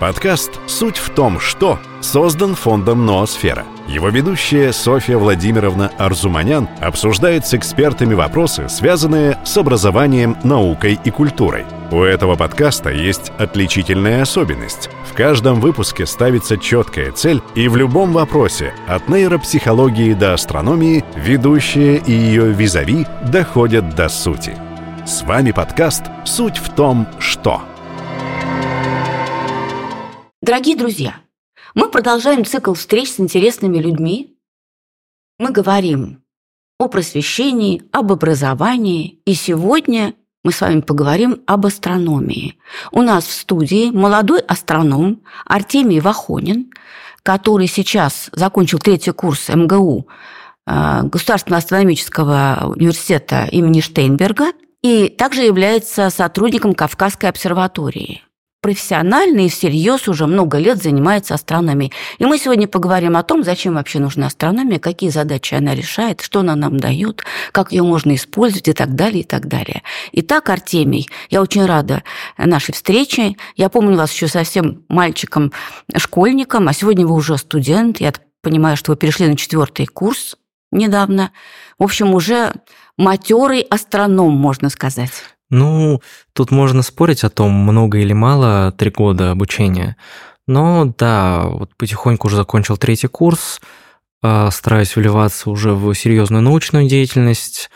Подкаст «Суть в том, что» создан фондом «Ноосфера». Его ведущая Софья Владимировна Арзуманян обсуждает с экспертами вопросы, связанные с образованием, наукой и культурой. У этого подкаста есть отличительная особенность. В каждом выпуске ставится четкая цель, и в любом вопросе, от нейропсихологии до астрономии, ведущая и ее визави доходят до сути. С вами подкаст «Суть в том, что». Дорогие друзья, мы продолжаем цикл встреч с интересными людьми. Мы говорим о просвещении, об образовании. И сегодня мы с вами поговорим об астрономии. У нас в студии молодой астроном Артемий Вахонин, который сейчас закончил третий курс МГУ э, Государственного астрономического университета имени Штейнберга и также является сотрудником Кавказской обсерватории профессионально и всерьез уже много лет занимается астрономией. И мы сегодня поговорим о том, зачем вообще нужна астрономия, какие задачи она решает, что она нам дает, как ее можно использовать и так далее, и так далее. Итак, Артемий, я очень рада нашей встрече. Я помню вас еще совсем мальчиком-школьником, а сегодня вы уже студент. Я понимаю, что вы перешли на четвертый курс недавно. В общем, уже матерый астроном, можно сказать. Ну, тут можно спорить о том, много или мало три года обучения. Но да, вот потихоньку уже закончил третий курс, а, стараюсь вливаться уже в серьезную научную деятельность,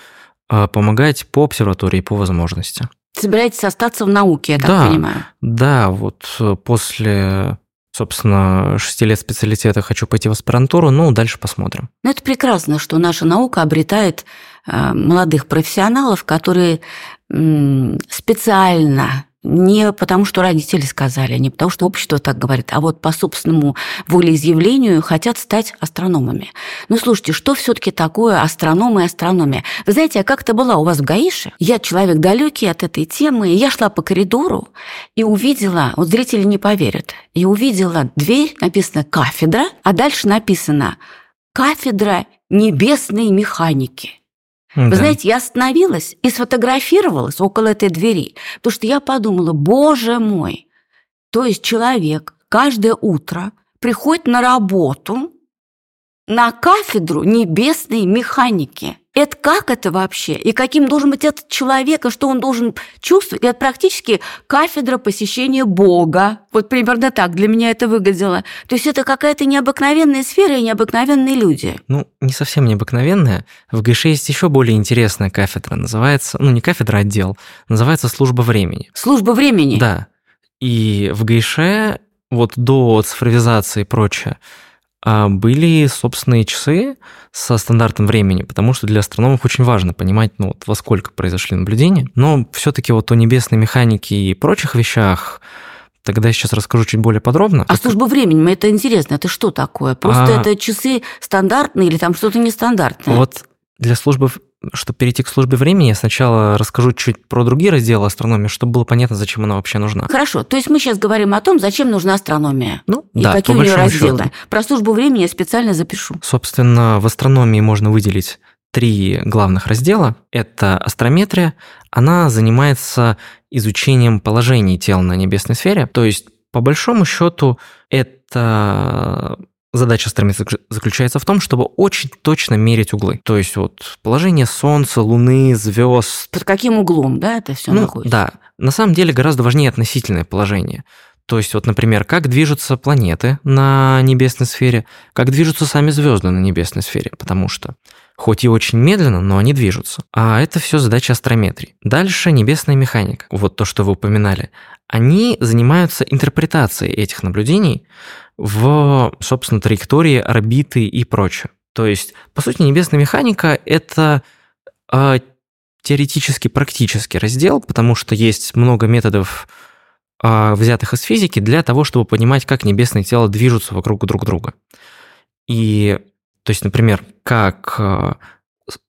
а, помогать по обсерватории по возможности. Собираетесь остаться в науке, я так да, понимаю? Да, вот после собственно, шести лет специалитета хочу пойти в аспирантуру, ну, дальше посмотрим. Ну, это прекрасно, что наша наука обретает э, молодых профессионалов, которые специально не потому, что родители сказали, не потому, что общество так говорит, а вот по собственному волеизъявлению хотят стать астрономами. Ну, слушайте, что все таки такое астрономы и астрономия? Вы знаете, а как это была у вас в Гаише? Я человек далекий от этой темы, и я шла по коридору и увидела, вот зрители не поверят, и увидела дверь, написано «кафедра», а дальше написано «кафедра небесной механики». Вы да. знаете, я остановилась и сфотографировалась около этой двери, потому что я подумала, боже мой, то есть человек каждое утро приходит на работу на кафедру небесной механики. Это как это вообще? И каким должен быть этот человек, и что он должен чувствовать? Это практически кафедра посещения Бога. Вот примерно так для меня это выглядело. То есть это какая-то необыкновенная сфера и необыкновенные люди. Ну, не совсем необыкновенная. В ГШ есть еще более интересная кафедра. Называется, ну не кафедра, а отдел. Называется «Служба времени». «Служба времени»? Да. И в ГШ вот до цифровизации и прочее, были собственные часы со стандартом времени, потому что для астрономов очень важно понимать, ну, вот во сколько произошли наблюдения. Но все-таки вот о небесной механике и прочих вещах Тогда я сейчас расскажу чуть более подробно. А служба времени, это интересно, это что такое? Просто а... это часы стандартные или там что-то нестандартное? Вот для службы чтобы перейти к службе времени, я сначала расскажу чуть про другие разделы астрономии, чтобы было понятно, зачем она вообще нужна. Хорошо, то есть мы сейчас говорим о том, зачем нужна астрономия. Ну, и да, какие у нее разделы. Счету. Про службу времени я специально запишу. Собственно, в астрономии можно выделить три главных раздела. Это астрометрия. Она занимается изучением положений тел на небесной сфере. То есть, по большому счету, это Задача стремится заключается в том, чтобы очень точно мерить углы. То есть вот положение Солнца, Луны, звезд. Под каким углом, да, это все ну, находится? Да. На самом деле гораздо важнее относительное положение. То есть вот, например, как движутся планеты на небесной сфере, как движутся сами звезды на небесной сфере, потому что хоть и очень медленно, но они движутся. А это все задача астрометрии. Дальше небесная механика, вот то, что вы упоминали. Они занимаются интерпретацией этих наблюдений в, собственно, траектории орбиты и прочее. То есть, по сути, небесная механика – это э, теоретически практический раздел, потому что есть много методов, э, взятых из физики, для того, чтобы понимать, как небесные тела движутся вокруг друг друга. И, то есть, например, как э,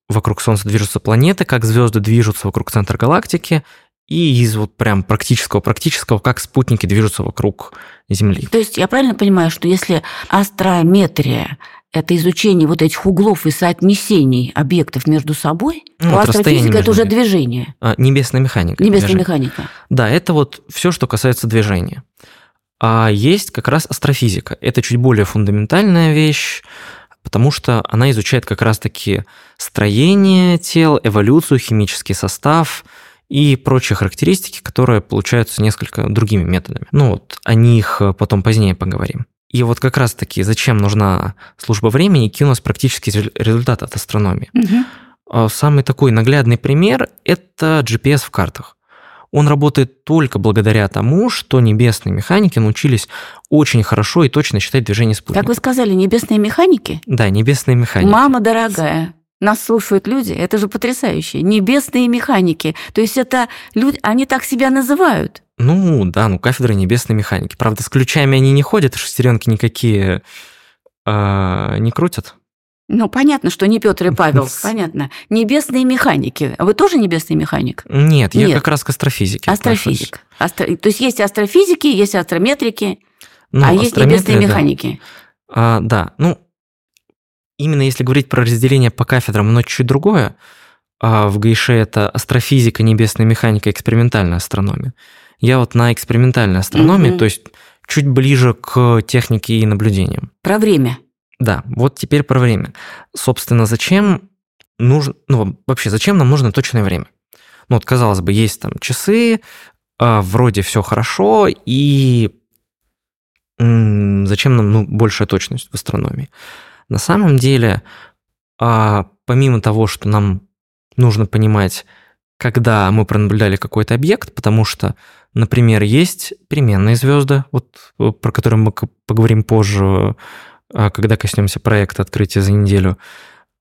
вокруг Солнца движутся планеты, как звезды движутся вокруг центра галактики, и из вот прям практического-практического, как спутники движутся вокруг Земли. То есть я правильно понимаю, что если астрометрия это изучение вот этих углов и соотнесений объектов между собой, ну, то астрофизика это уже движение. А, небесная механика. Небесная движение. механика. Да, это вот все, что касается движения. А есть как раз астрофизика. Это чуть более фундаментальная вещь, потому что она изучает как раз-таки строение тел, эволюцию, химический состав и прочие характеристики, которые получаются несколько другими методами. Ну вот о них потом позднее поговорим. И вот как раз-таки зачем нужна служба времени, какие у нас практические результаты от астрономии. Угу. Самый такой наглядный пример – это GPS в картах. Он работает только благодаря тому, что небесные механики научились очень хорошо и точно считать движение спутника. Как вы сказали, небесные механики? Да, небесные механики. Мама дорогая, нас слушают люди, это же потрясающе. Небесные механики. То есть это люди, они так себя называют. Ну, да, ну кафедра небесной механики. Правда, с ключами они не ходят, шестеренки никакие э, не крутят. Ну, понятно, что не Петр и Павел, понятно. Небесные механики. Вы тоже небесный механик? Нет, я как раз к астрофизике. Астрофизик. Астро... То есть есть астрофизики, есть астрометрики, ну, а есть небесные да. механики. А, да, ну, именно если говорить про разделение по кафедрам, но чуть другое. А в ГИШе это астрофизика, небесная механика, экспериментальная астрономия. Я вот на экспериментальной астрономии, угу. то есть чуть ближе к технике и наблюдениям. Про время. Да, вот теперь про время. Собственно, зачем нужно, ну вообще, зачем нам нужно точное время? Ну вот, казалось бы, есть там часы, а, вроде все хорошо, и зачем нам ну, большая точность в астрономии? На самом деле, а, помимо того, что нам нужно понимать, когда мы пронаблюдали какой-то объект, потому что, например, есть переменные звезды, вот э, про которые мы поговорим позже, а, когда коснемся проекта открытия за неделю.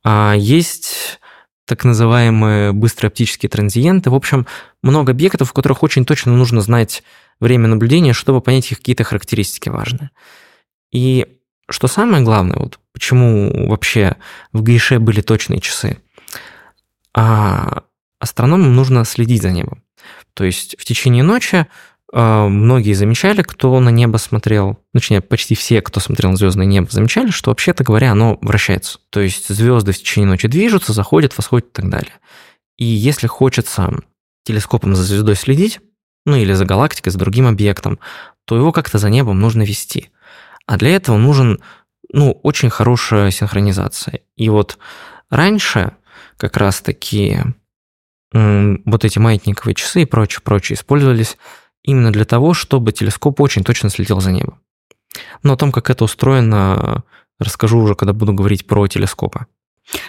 А есть так называемые быстрые оптические транзиенты. В общем, много объектов, в которых очень точно нужно знать время наблюдения, чтобы понять какие-то характеристики важные. И что самое главное, вот почему вообще в Гейше были точные часы, а астрономам нужно следить за небом. То есть в течение ночи а, многие замечали, кто на небо смотрел, точнее, почти все, кто смотрел на звездное небо, замечали, что, вообще-то говоря, оно вращается. То есть звезды в течение ночи движутся, заходят, восходят и так далее. И если хочется телескопом за звездой следить, ну или за галактикой, за другим объектом, то его как-то за небом нужно вести. А для этого нужен, ну, очень хорошая синхронизация. И вот раньше как раз-таки вот эти маятниковые часы и прочее, прочее использовались именно для того, чтобы телескоп очень точно следил за небом. Но о том, как это устроено, расскажу уже, когда буду говорить про телескопы.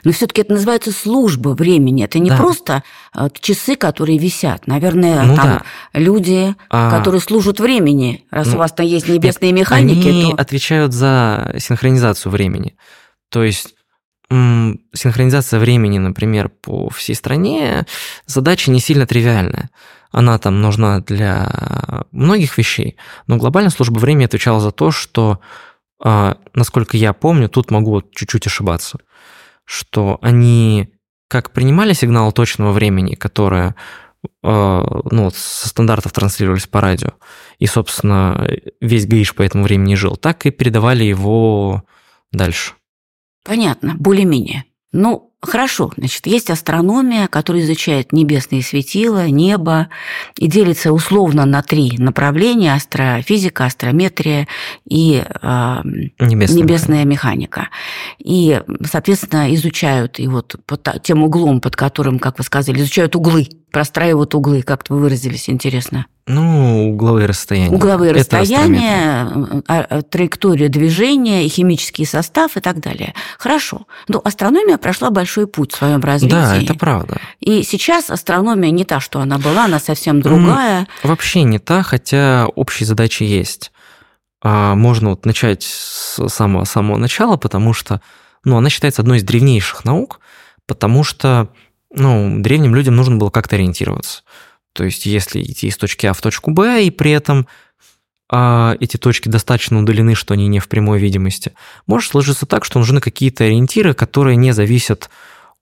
Но все-таки это называется служба времени. Это не да. просто а, часы, которые висят. Наверное, ну, там да. люди, а... которые служат времени. Раз ну, у вас там есть небесные нет, механики. Они то... отвечают за синхронизацию времени. То есть синхронизация времени, например, по всей стране, задача не сильно тривиальная. Она там нужна для многих вещей, но глобальная служба времени отвечала за то, что, а, насколько я помню, тут могу чуть-чуть ошибаться, что они как принимали сигнал точного времени, которое а, ну, со стандартов транслировались по радио, и, собственно, весь гаиш по этому времени жил, так и передавали его дальше. Понятно, более-менее. Ну, Хорошо, значит, есть астрономия, которая изучает небесные светила, небо, и делится условно на три направления – астрофизика, астрометрия и э, небесная, небесная механика. И, соответственно, изучают и вот под тем углом, под которым, как вы сказали, изучают углы, простраивают углы, как вы выразились, интересно. Ну, угловые расстояния. Угловые Это расстояния, а, а, траектория движения, химический состав и так далее. Хорошо. Но астрономия прошла большой путь в своем развитии. Да, это правда. И сейчас астрономия не та, что она была, она совсем другая. Вообще не та, хотя общие задачи есть. А, можно вот начать с самого самого начала, потому что ну, она считается одной из древнейших наук, потому что ну, древним людям нужно было как-то ориентироваться. То есть, если идти из точки А в точку Б, и при этом а, эти точки достаточно удалены, что они не в прямой видимости, может сложиться так, что нужны какие-то ориентиры, которые не зависят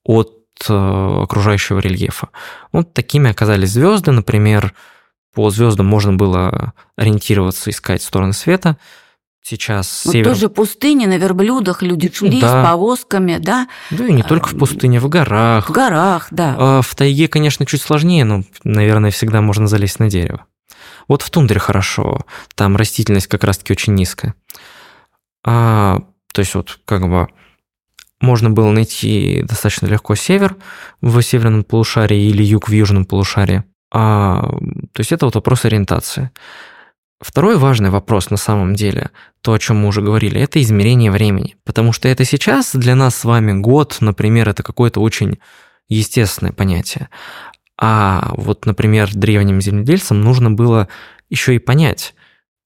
от э, окружающего рельефа. Вот такими оказались звезды, например, по звездам можно было ориентироваться, искать стороны света – сейчас вот север... тоже пустыни, на верблюдах люди шли да. с повозками, да? Да и не только в а, пустыне, в горах. В горах, да. А в тайге, конечно, чуть сложнее, но, наверное, всегда можно залезть на дерево. Вот в тундре хорошо, там растительность как раз-таки очень низкая. А, то есть вот как бы можно было найти достаточно легко север в северном полушарии или юг в южном полушарии. А, то есть это вот вопрос ориентации. Второй важный вопрос на самом деле, то, о чем мы уже говорили, это измерение времени. Потому что это сейчас для нас с вами год, например, это какое-то очень естественное понятие. А вот, например, древним земледельцам нужно было еще и понять,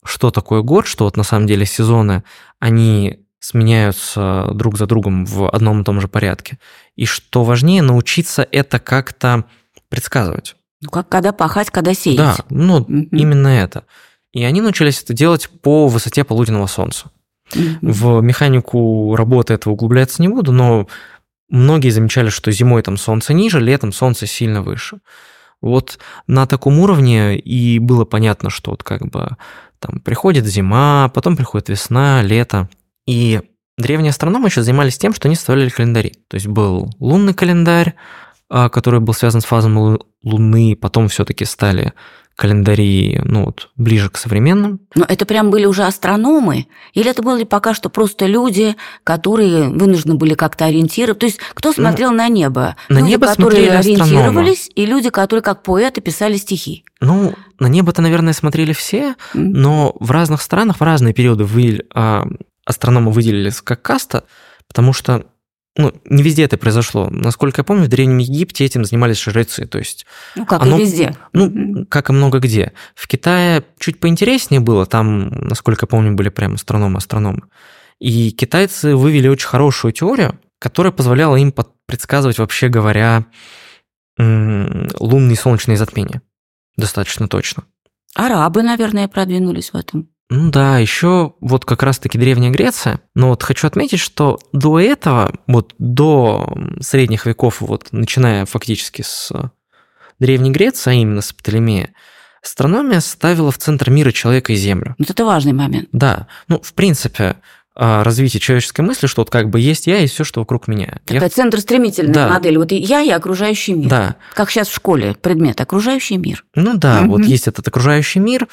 что такое год, что вот на самом деле сезоны, они сменяются друг за другом в одном и том же порядке. И что важнее, научиться это как-то предсказывать. Ну, как когда пахать, когда сеять. Да, ну, mm-hmm. именно это. И они научились это делать по высоте полуденного солнца. Mm-hmm. В механику работы этого углубляться не буду, но многие замечали, что зимой там солнце ниже, летом солнце сильно выше. Вот на таком уровне и было понятно, что вот как бы там приходит зима, потом приходит весна, лето. И древние астрономы еще занимались тем, что они составляли календари. То есть был лунный календарь, а, который был связан с фазами Луны, потом все-таки стали календари, ну вот, ближе к современным. Но это прям были уже астрономы? Или это были пока что просто люди, которые вынуждены были как-то ориентировать? То есть кто ну, смотрел ну, на небо? На люди, небо которые ориентировались, и люди, которые как поэты писали стихи? Ну, на небо-то, наверное, смотрели все, mm. но в разных странах в разные периоды вы, а, астрономы выделились как каста, потому что ну, не везде это произошло. Насколько я помню, в Древнем Египте этим занимались жрецы. То есть ну, как оно, и везде. Ну, как и много где. В Китае чуть поинтереснее было. Там, насколько я помню, были прям астрономы-астрономы. И китайцы вывели очень хорошую теорию, которая позволяла им предсказывать, вообще говоря, лунные и солнечные затмения. Достаточно точно. Арабы, наверное, продвинулись в этом. Ну да, еще вот как раз-таки Древняя Греция. Но вот хочу отметить, что до этого, вот до средних веков, вот начиная фактически с Древней Греции, а именно с Птолемея, астрономия ставила в центр мира человека и Землю. Вот это важный момент. Да. Ну, в принципе, а, развитие человеческой мысли, что вот как бы есть я и все, что вокруг меня. Такая я... центр стремительная да. модель. Вот я и окружающий мир. Да. Как сейчас в школе предмет окружающий мир. Ну да, угу. вот есть этот окружающий мир,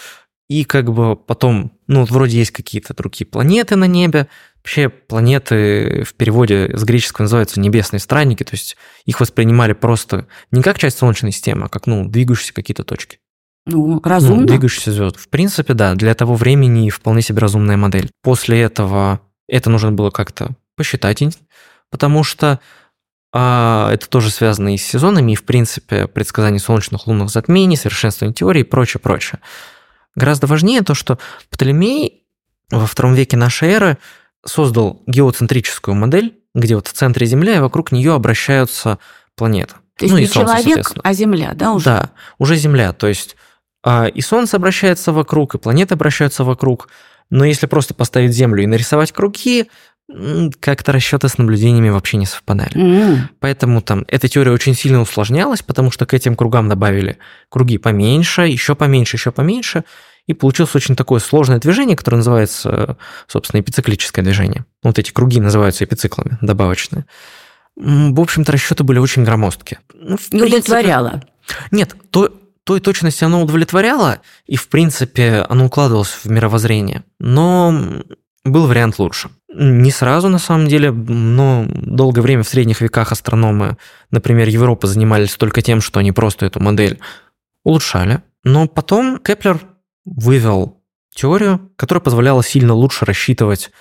и как бы потом, ну, вроде есть какие-то другие планеты на небе. Вообще планеты в переводе с греческого называются небесные странники, то есть их воспринимали просто не как часть Солнечной системы, а как, ну, двигающиеся какие-то точки. Ну, разумно. Ну, двигающиеся звезды. В принципе, да, для того времени вполне себе разумная модель. После этого это нужно было как-то посчитать, потому что а, это тоже связано и с сезонами, и, в принципе, предсказание солнечных лунных затмений, совершенствование теории и прочее, прочее. Гораздо важнее то, что Птолемей во втором веке нашей эры создал геоцентрическую модель, где вот в центре Земля и вокруг нее обращаются планеты. То есть ну, не и Солнце, человек, а Земля, да, уже? Да, уже Земля. То есть а, и Солнце обращается вокруг, и планеты обращаются вокруг. Но если просто поставить Землю и нарисовать круги, как-то расчеты с наблюдениями вообще не совпадали. Mm. Поэтому там эта теория очень сильно усложнялась, потому что к этим кругам добавили круги поменьше, еще поменьше, еще поменьше, и получилось очень такое сложное движение, которое называется, собственно, эпициклическое движение. Вот эти круги называются эпициклами, добавочные. В общем-то, расчеты были очень громоздкие. Ну, не удовлетворяло. Нет, то, той точности оно удовлетворяло, и, в принципе, оно укладывалось в мировоззрение. Но был вариант лучше. Не сразу, на самом деле, но долгое время в средних веках астрономы, например, Европы занимались только тем, что они просто эту модель улучшали. Но потом Кеплер вывел теорию, которая позволяла сильно лучше рассчитывать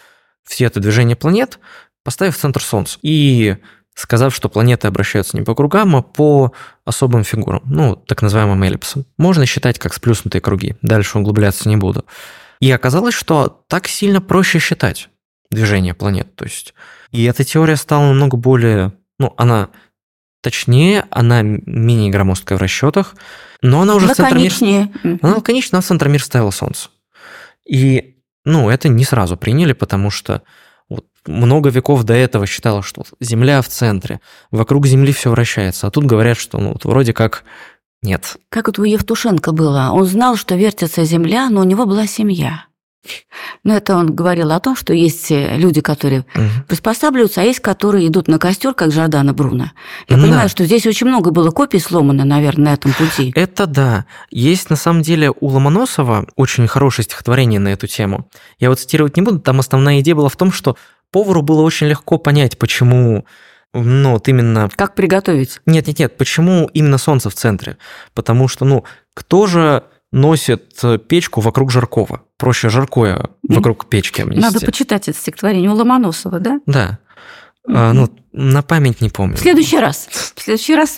все это движение планет, поставив центр Солнца. И сказав, что планеты обращаются не по кругам, а по особым фигурам, ну, так называемым эллипсам. Можно считать как сплюснутые круги, дальше углубляться не буду. И оказалось, что так сильно проще считать движение планет. То есть, и эта теория стала намного более, ну, она точнее, она менее громоздкая в расчетах, но она уже лаконичнее. в центр. Она лаконичная, она в центр мира ставила Солнце. И, ну, это не сразу приняли, потому что вот много веков до этого считалось, что Земля в центре, вокруг Земли все вращается, а тут говорят, что ну, вот вроде как нет. Как вот у Евтушенко было. Он знал, что вертится Земля, но у него была семья. Ну, это он говорил о том, что есть э, люди, которые Мгм. приспосабливаются, а есть, которые идут на костер, как Жордана Бруно. Я Ну понимаю, да. что здесь очень много было копий сломано, наверное, на этом пути. Это да. Есть на самом деле у Ломоносова очень хорошее стихотворение на эту тему. Я вот цитировать не буду, там основная идея была в том, что повару было очень легко понять, почему ну, вот именно Как приготовить? Нет, нет, нет, почему именно солнце в центре? Потому что, ну, кто же носит э, печку вокруг жаркого? Проще жаркое вокруг печки обнести. Надо почитать это стихотворение у Ломоносова, да? Да. А, ну, на память не помню. В следующий раз. В следующий раз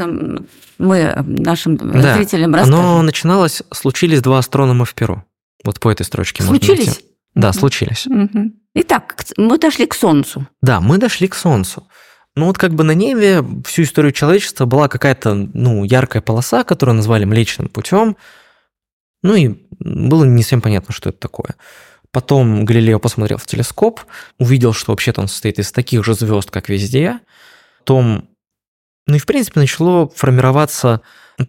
мы нашим Да. зрителям расскажем. Оно начиналось, случились два астронома в Перу. Вот по этой строчке можно Случились? найти. Да, случились. Мгм. Итак, мы дошли к Солнцу. Да, мы дошли к Солнцу. Ну вот как бы на небе всю историю человечества была какая-то, ну, яркая полоса, которую назвали Млечным путем. Ну и было не совсем понятно, что это такое. Потом Галилео посмотрел в телескоп, увидел, что вообще-то он состоит из таких же звезд, как везде. Потом, ну и в принципе начало формироваться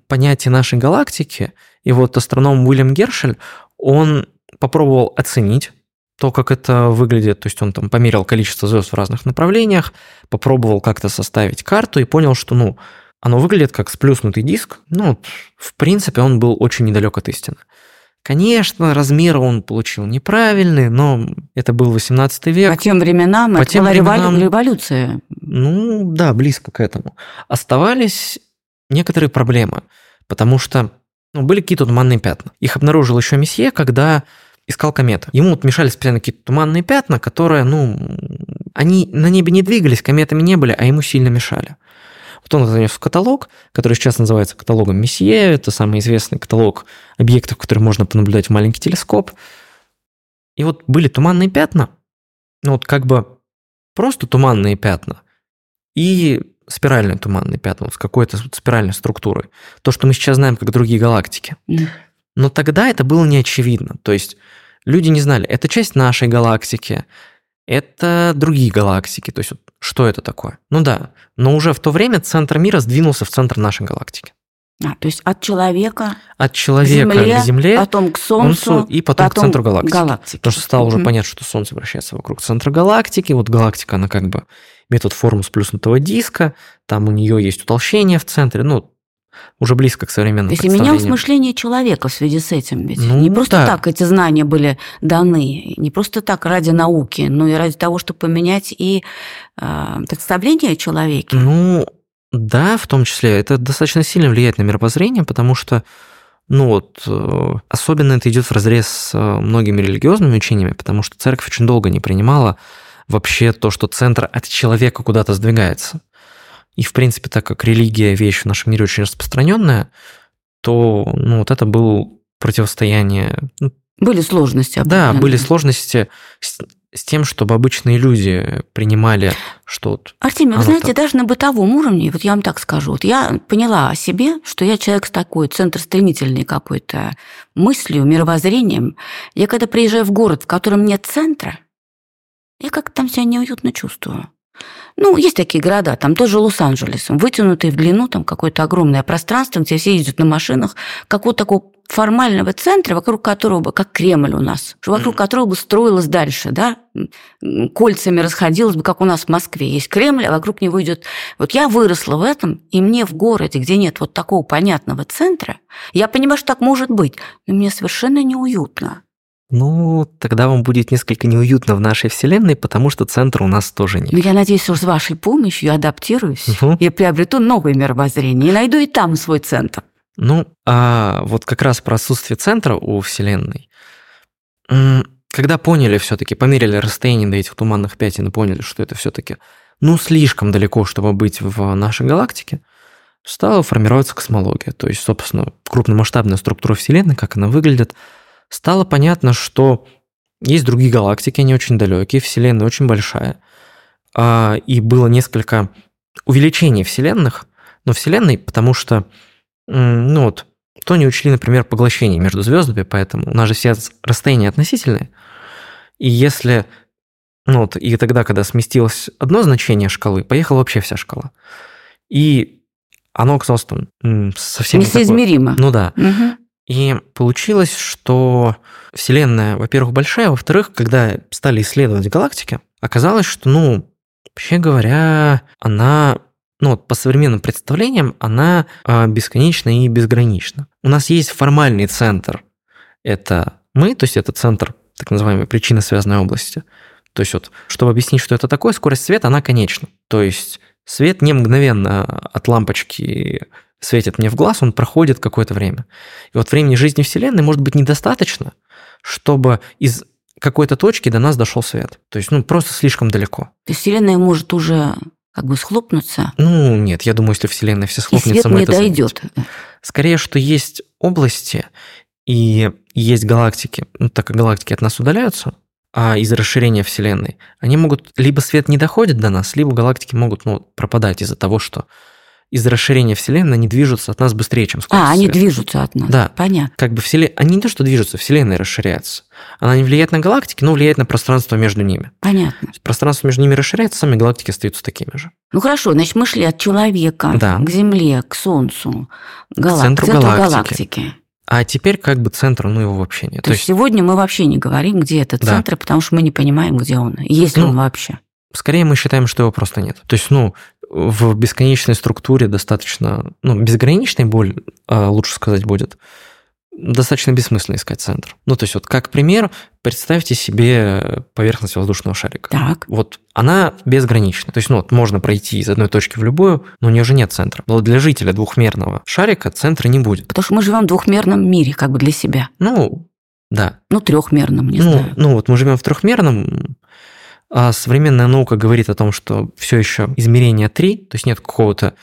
понятие нашей галактики. И вот астроном Уильям Гершель, он попробовал оценить то, как это выглядит. То есть он там померил количество звезд в разных направлениях, попробовал как-то составить карту и понял, что, ну, оно выглядит как сплюснутый диск. Ну, в принципе, он был очень недалек от истины. Конечно, размеры он получил неправильные, но это был 18 век. По тем временам По это тем была временам- революция. Ну, да, близко к этому. Оставались некоторые проблемы, потому что ну, были какие-то туманные пятна. Их обнаружил еще Месье, когда искал кометы. Ему вот мешали специально какие-то туманные пятна, которые, ну, они на небе не двигались, кометами не были, а ему сильно мешали. Вот он занес в каталог, который сейчас называется каталогом Месье. Это самый известный каталог объектов, которые можно понаблюдать в маленький телескоп. И вот были туманные пятна, ну вот как бы просто туманные пятна и спиральные туманные пятна вот с какой-то спиральной структурой. То, что мы сейчас знаем как другие галактики. Но тогда это было не очевидно. То есть люди не знали, это часть нашей галактики, это другие галактики. То есть вот что это такое? Ну да, но уже в то время центр мира сдвинулся в центр нашей галактики. А, то есть от человека От к человека Земле, к Земле, потом к Солнцу, Солнцу и потом, к центру галактики. галактики. Потому что стало уже понятно, что Солнце вращается вокруг центра галактики. Вот галактика, она как бы имеет вот форму сплюснутого диска, там у нее есть утолщение в центре, ну, уже близко к современному То есть менялось мышление человека в связи с этим. Ведь Ну, не просто да. так эти знания были даны, не просто так ради науки, но и ради того, чтобы поменять и э, представление о человеке. Ну, да, в том числе. Это достаточно сильно влияет на мировоззрение, потому что, ну вот, э, особенно это идет в разрез с э, многими религиозными учениями, потому что церковь очень долго не принимала вообще то, что центр от человека куда-то сдвигается. И, в принципе, так как религия вещь в нашем мире очень распространенная, то, ну, вот это было противостояние. Ну, Были сложности. да, были сложности с, с тем, чтобы обычные люди принимали, что вот Артемий, вы знаете, так. даже на бытовом уровне, вот я вам так скажу, вот я поняла о себе, что я человек с такой центростремительной какой-то мыслью, мировоззрением. Я когда приезжаю в город, в котором нет центра, я как-то там себя неуютно чувствую. Ну, есть такие города, там тоже Лос-Анджелес, вытянутый в длину, там какое-то огромное пространство, где все ездят на машинах, какого-то такого формального центра, вокруг которого бы, как Кремль у нас, вокруг Мгм. которого бы строилось дальше, да, кольцами расходилось бы, как у нас в Москве. Есть Кремль, а вокруг него идет... Вот я выросла в этом, и мне в городе, где нет вот такого понятного центра, я понимаю, что так может быть, но мне совершенно неуютно. Ну, тогда вам будет несколько неуютно в нашей вселенной, потому что центра у нас тоже Но нет. я надеюсь, что с вашей помощью я адаптируюсь Мгм. и приобрету новое мировоззрение, и найду и там свой центр. Ну, а вот как раз про отсутствие центра у вселенной. Когда поняли все-таки, померили расстояние до этих туманных пятен и поняли, что это все-таки, ну, слишком далеко, чтобы быть в нашей галактике, стала формироваться космология. То есть, собственно, крупномасштабная структура Вселенной, как она выглядит, стало понятно, что есть другие галактики, они очень далекие, Вселенная очень большая. А, И было несколько увеличений Вселенных, но Вселенной, потому что, ну вот, то не учли, например, поглощение между звездами, поэтому у нас же все расстояния относительные. И если, ну вот, и тогда, когда сместилось одно значение шкалы, поехала вообще вся шкала. И оно оказалось там совсем не такое. Несоизмеримо. Ну да. Мгм. И получилось, что Вселенная, во-первых, большая, во-вторых, когда стали исследовать галактики, оказалось, что, ну, вообще говоря, она ну, вот по современным представлениям, она а, бесконечна и безгранична. У нас есть формальный центр, это мы, то есть это центр так называемой причинно-связанной области. То есть вот, чтобы объяснить, что это такое, скорость света, она конечна. То есть свет не мгновенно от лампочки светит мне в глаз, он проходит какое-то время. И вот времени жизни Вселенной может быть недостаточно, чтобы из какой-то точки до нас дошел свет. То есть, ну, просто слишком далеко. То есть Вселенная может уже как бы схлопнуться? Ну, нет, я думаю, если Вселенная все схлопнется, и свет мы не это дойдет. заметим. Скорее, что есть области и есть галактики, ну, так как галактики от нас удаляются, а из расширения Вселенной, они могут, либо свет не доходит до нас, либо галактики могут ну, пропадать из-за того, что из расширения Вселенной они движутся от нас быстрее, чем скорость А, они света. движутся от нас. Да. Понятно. Как бы вселен... Они не то, что движутся, Вселенная расширяется. Она не влияет на галактики, но влияет на пространство между ними. Понятно. То Пространство между ними расширяется, сами галактики остаются такими же. Ну хорошо, значит, мы шли от человека Да. к Земле, к Солнцу, гала- центру к центру галактики. галактики. А теперь как бы центра, ну его вообще нет. То, есть сегодня мы вообще не говорим, где этот Да. центр, потому что мы не понимаем, где он, есть ли Ну, он вообще. скорее мы считаем, что его просто нет. То есть, ну, в бесконечной структуре достаточно, ну, безграничной боль, а, лучше сказать, будет, достаточно бессмысленно искать центр. Ну, то есть, вот как пример, представьте себе поверхность воздушного шарика. Так. Вот она безгранична. То есть, ну, вот можно пройти из одной точки в любую, но у нее же нет центра. Но для жителя двухмерного шарика центра не будет. Потому что мы живем в двухмерном мире, как бы для себя. Ну, да. Ну, трехмерном, не ну, знаю. ну, вот мы живем в трехмерном, а современная наука говорит о том, что все еще измерение 3, то есть нет какого-то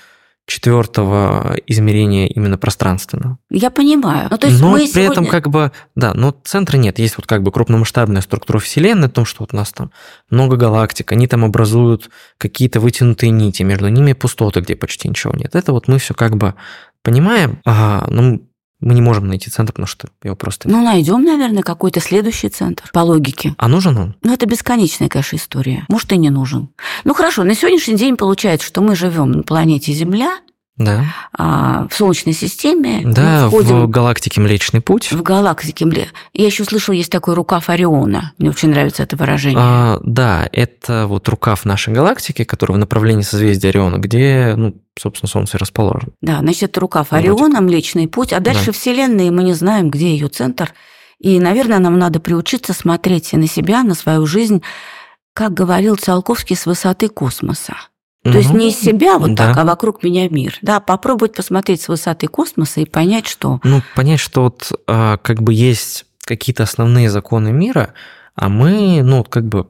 четвертого измерения именно пространственного. Я понимаю. Ну, то есть но при сегодня... этом как бы, да, но центра нет. Есть вот как бы крупномасштабная структура Вселенной, о том, что вот у нас там много галактик, они там образуют какие-то вытянутые нити, между ними пустоты, где почти ничего нет. Это вот мы все как бы понимаем, а, но мы не можем найти центр, потому что его просто. Ну, найдем, наверное, какой-то следующий центр по логике. А нужен он? Ну, это бесконечная, конечно, история. Может, и не нужен. Ну, хорошо, на сегодняшний день получается, что мы живем на планете Земля, Да. а, в Солнечной системе. Да, входим в галактике Млечный Путь. в галактике. Мле- Я еще слышал, есть такой рукав Ориона. Мне очень нравится это выражение. А, да, это вот рукав нашей галактики, который в направлении созвездия Ориона, где, ну, собственно, Солнце расположено. Да, значит, это рукав Ориона, Млечный Путь, а дальше Да. Вселенная, и мы не знаем, где ее центр. И, наверное, нам надо приучиться смотреть на себя, на свою жизнь, как говорил Циолковский, с высоты космоса. То есть не из себя вот да. так, а вокруг меня мир. Да, попробовать посмотреть с высоты космоса и понять, что Ну, понять, что вот а, как бы есть какие-то основные законы мира, а мы, ну, вот как бы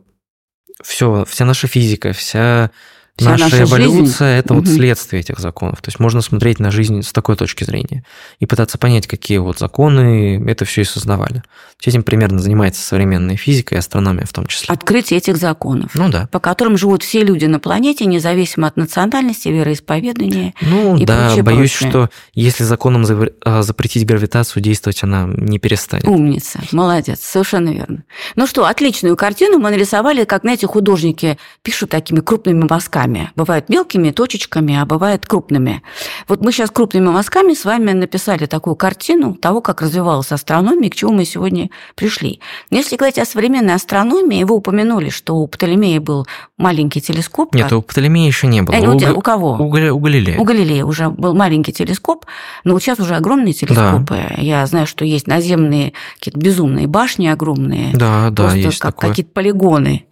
все, вся наша физика, вся, Вся наша, наша эволюция это вот Мгм. следствие этих законов. То есть можно смотреть на жизнь с такой точки зрения и пытаться понять, какие вот законы это все и создавали. Этим примерно занимается современная физика и астрономия в том числе. открытие этих законов, Ну да. по которым живут все люди на планете, независимо от национальности, вероисповедания. Ну и да, прочее, боюсь, прочее. что если законом а, запретить гравитацию, действовать она не перестанет. Умница, молодец, совершенно верно. Ну что, отличную картину мы нарисовали, как, знаете, художники пишут такими крупными мазками. Бывают мелкими точечками, а бывает крупными. Вот мы сейчас крупными мазками с вами написали такую картину того, как развивалась астрономия, к чему мы сегодня пришли. Но если говорить о современной астрономии, вы упомянули, что у Птолемея был маленький телескоп. Нет, у Птолемея еще не было. Э, у, у, Га- у кого? у у Галилея. У Галилея уже был маленький телескоп, но вот сейчас уже огромные телескопы. Я знаю, что есть наземные какие-то безумные башни огромные. Да, да, просто есть как такое. какие-то полигоны.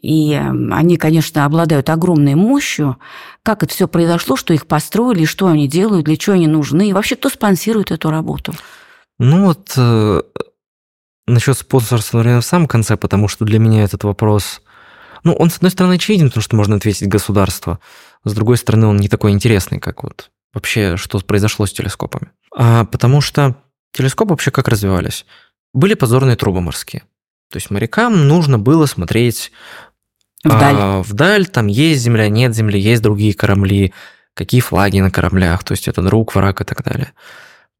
И эм, они, конечно, обладают огромной мощью. Как это все произошло, что их построили, что они делают, для чего они нужны, и вообще кто спонсирует эту работу? Ну вот э, насчет спонсорства, наверное, в самом конце, потому что для меня этот вопрос... Ну, он, с одной стороны, очевиден, потому что можно ответить государство. С другой стороны, он не такой интересный, как вот вообще, что произошло с телескопами. А, потому что телескопы вообще как развивались? Были позорные трубы морские. То есть морякам нужно было смотреть Вдаль. а, вдаль, там есть земля, нет земли, есть другие корабли, какие флаги на кораблях, то есть это друг, враг и так далее.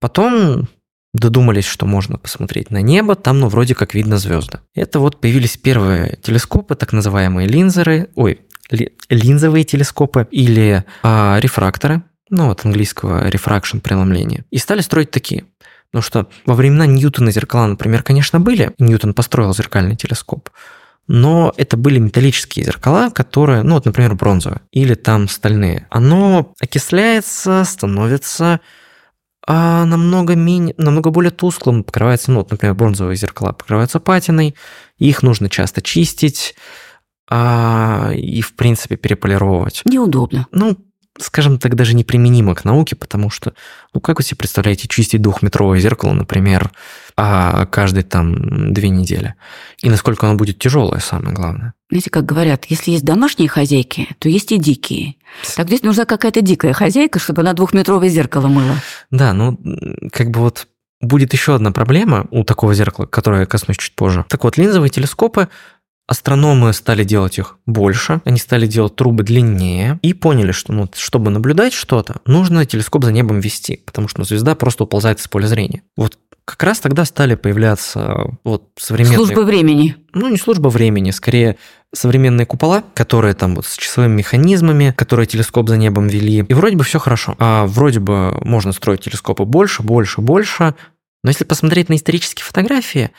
Потом додумались, что можно посмотреть на небо, там, ну, вроде как видно звезды. Это вот появились первые телескопы, так называемые линзеры, ой, ли- линзовые телескопы или а, рефракторы, ну, от английского refraction, преломление. И стали строить такие. Потому что во времена Ньютона зеркала, например, конечно, были. Ньютон построил зеркальный телескоп. Но это были металлические зеркала, которые, ну вот, например, бронзовые или там стальные. Оно окисляется, становится а намного, менее, намного более тусклым, покрывается, ну, вот, например, бронзовые зеркала покрываются патиной, их нужно часто чистить а, и, в принципе, переполировать. Неудобно. Ну, скажем так, даже неприменимо к науке, потому что, ну, как вы себе представляете чистить двухметровое зеркало, например, а каждые там две недели? И насколько оно будет тяжелое, самое главное. Знаете, как говорят, если есть домашние хозяйки, то есть и дикие. Так здесь нужна какая-то дикая хозяйка, чтобы она двухметровое зеркало мыла. Да, ну, как бы вот будет еще одна проблема у такого зеркала, которое я коснусь чуть позже. Так вот, линзовые телескопы Астрономы стали делать их больше, они стали делать трубы длиннее и поняли, что ну, чтобы наблюдать что-то, нужно телескоп за небом вести, потому что звезда просто уползает из поля зрения. Вот как раз тогда стали появляться вот современные... Службы времени. Ну, не служба времени, скорее современные купола, которые там вот с часовыми механизмами, которые телескоп за небом вели. И вроде бы все хорошо. А вроде бы можно строить телескопы больше, больше, больше. Но если посмотреть на исторические фотографии,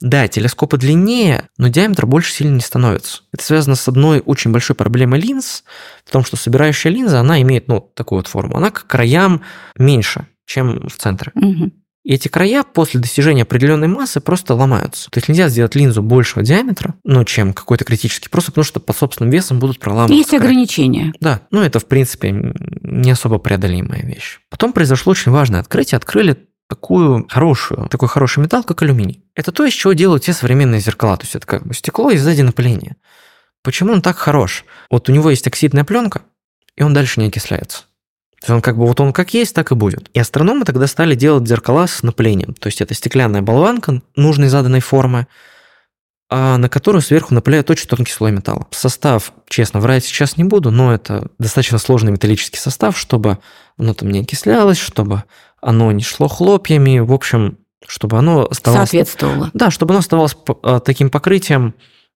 да, телескопы длиннее, но диаметр больше сильно не становится. Это связано с одной очень большой проблемой линз, в том, что собирающая линза, она имеет ну, такую вот форму. Она к краям меньше, чем в центре. Угу. И эти края после достижения определенной массы просто ломаются. То есть нельзя сделать линзу большего диаметра, ну, чем какой-то критический, просто потому что под собственным весом будут проламываться. Есть края. ограничения. Да, ну это, в принципе, не особо преодолимая вещь. Потом произошло очень важное открытие. Открыли такую хорошую, такой хороший металл, как алюминий. Это то, из чего делают все современные зеркала. То есть это как бы стекло из сзади напыления. Почему он так хорош? Вот у него есть оксидная пленка, и он дальше не окисляется. То есть он как бы вот он как есть, так и будет. И астрономы тогда стали делать зеркала с напылением. То есть это стеклянная болванка нужной заданной формы, а на которую сверху напыляют очень тонкий слой металла. Состав, честно, врать сейчас не буду, но это достаточно сложный металлический состав, чтобы оно там не окислялось, чтобы оно не шло хлопьями, в общем, чтобы оно оставалось... Соответствовало. Да, чтобы оно оставалось а, таким покрытием,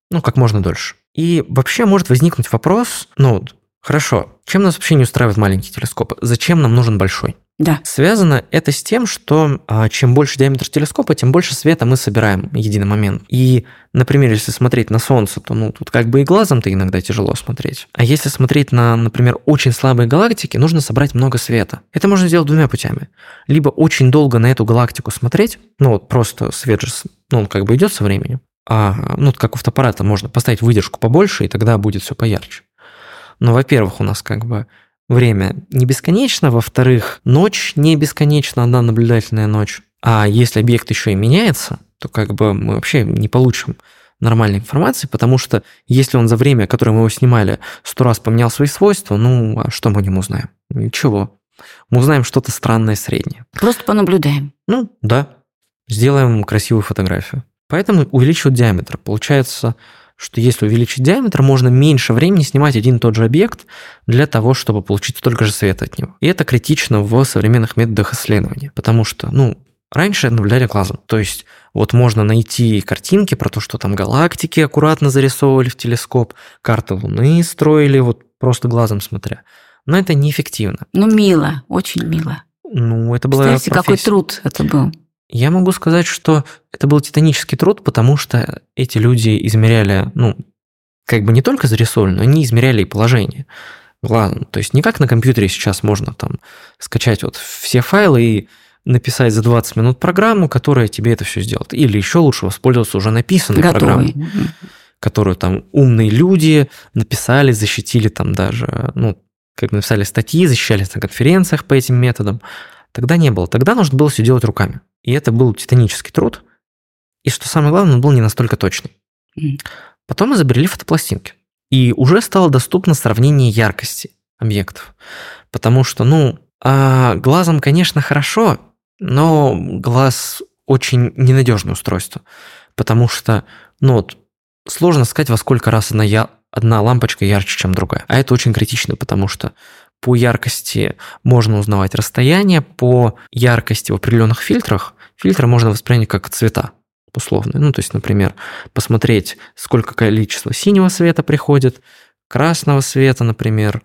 ну, как можно дольше. И вообще может возникнуть вопрос, ну, хорошо, чем нас вообще не устраивает маленький телескоп? Зачем нам нужен большой? Да. Связано это с тем, что а, чем больше диаметр телескопа, тем больше света мы собираем в единый момент. И, например, если смотреть на Солнце, то ну тут как бы и глазом-то иногда тяжело смотреть. А если смотреть на, например, очень слабые галактики, нужно собрать много света. Это можно сделать двумя путями. Либо очень долго на эту галактику смотреть, ну вот просто свет же, ну он как бы идет со временем, а ну как у фотоаппарата можно поставить выдержку побольше, и тогда будет все поярче. Но, во-первых, у нас как бы время не бесконечно, во-вторых, ночь не бесконечна, одна наблюдательная ночь. А если объект еще и меняется, то как бы мы вообще не получим нормальной информации, потому что если он за время, которое мы его снимали, сто раз поменял свои свойства, ну, а что мы о нем узнаем? Ничего. Мы узнаем что-то странное среднее. Просто понаблюдаем. Ну, да. Сделаем красивую фотографию. Поэтому увеличивают диаметр. Получается, что если увеличить диаметр, можно меньше времени снимать один и тот же объект для того, чтобы получить столько же света от него. И это критично в современных методах исследования, потому что, ну, раньше наблюдали глазом. То есть вот можно найти картинки про то, что там галактики аккуратно зарисовывали в телескоп, карты Луны строили, вот просто глазом смотря. Но это неэффективно. Ну, мило, очень мило. Ну, это было. Представьте, какой труд это был. Я могу сказать, что это был титанический труд, потому что эти люди измеряли, ну, как бы не только зарисовали, но они измеряли и положение. Ладно, то есть не как на компьютере сейчас можно там скачать вот все файлы и написать за 20 минут программу, которая тебе это все сделает. Или еще лучше воспользоваться уже написанной Готовый. программой, которую там умные люди написали, защитили там даже, ну, как написали статьи, защищались на конференциях по этим методам. Тогда не было. Тогда нужно было все делать руками. И это был титанический труд. И что самое главное, он был не настолько точный. Потом изобрели фотопластинки. И уже стало доступно сравнение яркости объектов. Потому что, ну, а глазом, конечно, хорошо, но глаз очень ненадежное устройство. Потому что, ну вот, сложно сказать, во сколько раз одна, я, одна лампочка ярче, чем другая. А это очень критично, потому что по яркости можно узнавать расстояние, по яркости в определенных фильтрах фильтры можно воспринять как цвета условно. Ну, то есть, например, посмотреть, сколько количество синего света приходит, красного света, например,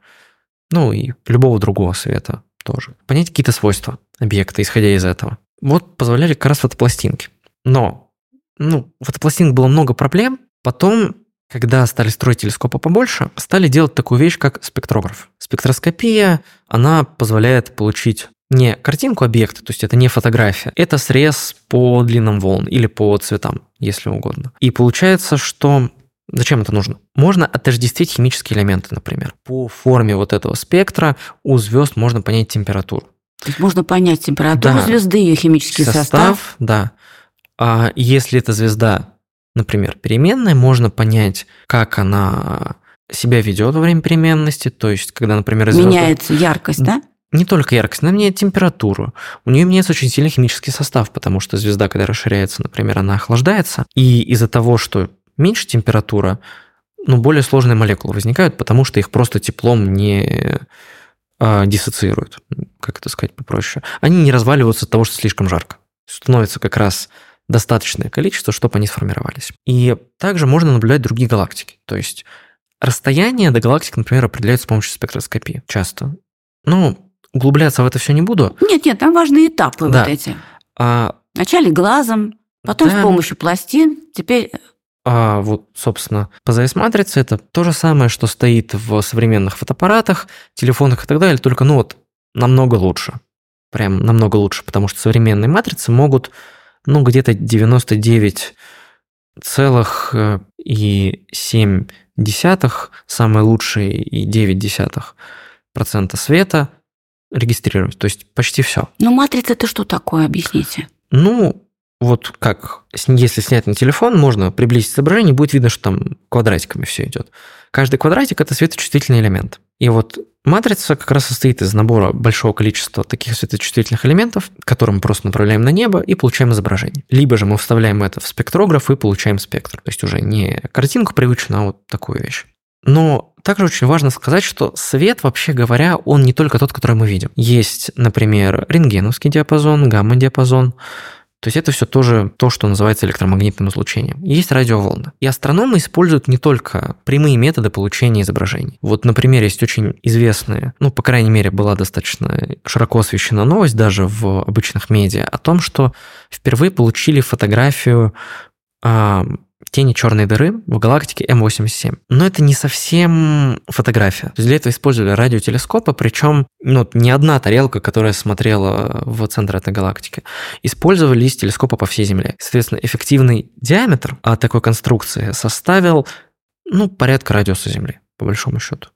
ну и любого другого света тоже. Понять какие-то свойства объекта, исходя из этого. вот позволяли как раз фотопластинки. Но, ну, в фотопластинках было много проблем. Потом, когда стали строить телескопы побольше, стали делать такую вещь, как спектрограф. Спектроскопия, она позволяет получить не картинку объекта, то есть это не фотография, это срез по длинам волн или по цветам, если угодно. И получается, что Зачем это нужно? Можно отождествить химические элементы, например. По форме вот этого спектра у звезд можно понять температуру. То есть можно понять температуру Да. звезды, ее химический состав. Да. А если эта звезда, например, переменная, можно понять, как она себя ведет во время переменности, то есть когда, например, звезда... Меняется яркость, да? Не только яркость, она меняет температуру. У нее меняется очень сильный химический состав, потому что звезда, когда расширяется, например, она охлаждается. И из-за того, что меньше температура, ну, более сложные молекулы возникают, потому что их просто теплом не а, диссоциируют. Как это сказать попроще? Они не разваливаются от того, что слишком жарко. Становится как раз достаточное количество, чтобы они сформировались. И также можно наблюдать другие галактики. То есть расстояние до галактик, например, определяют с помощью спектроскопии часто. Ну, углубляться в это все не буду. Нет, нет, там важные этапы Да. вот эти. А, Вначале глазом, потом Да. с помощью пластин, теперь а вот, собственно, ПЗС-матрица – это то же самое, что стоит в современных фотоаппаратах, телефонах и так далее, только, ну вот, намного лучше. Прям намного лучше, потому что современные матрицы могут, ну, где-то 99 целых э, и 7 десятых, самые лучшие и 9 десятых процента света регистрировать. То есть почти все. Ну, матрица это что такое, объясните. Ну, вот как, если снять на телефон, можно приблизить изображение, будет видно, что там квадратиками все идет. Каждый квадратик – это светочувствительный элемент. И вот матрица как раз состоит из набора большого количества таких светочувствительных элементов, которые мы просто направляем на небо и получаем изображение. Либо же мы вставляем это в спектрограф и получаем спектр. То есть уже не картинку привычную, а вот такую вещь. Но также очень важно сказать, что свет, вообще говоря, он не только тот, который мы видим. Есть, например, рентгеновский диапазон, гамма-диапазон. То есть это все тоже то, что называется электромагнитным излучением. Есть радиоволны. И астрономы используют не только прямые методы получения изображений. Вот, например, есть очень известная, ну, по крайней мере, была достаточно широко освещена новость даже в обычных медиа о том, что впервые получили фотографию тени черной дыры в галактике М87. Но это не совсем фотография. То есть для этого использовали радиотелескопы, причем ну, не одна тарелка, которая смотрела в центр этой галактики. Использовались телескопы по всей Земле. Соответственно, эффективный диаметр от такой конструкции составил ну, порядка радиуса Земли, по большому счету,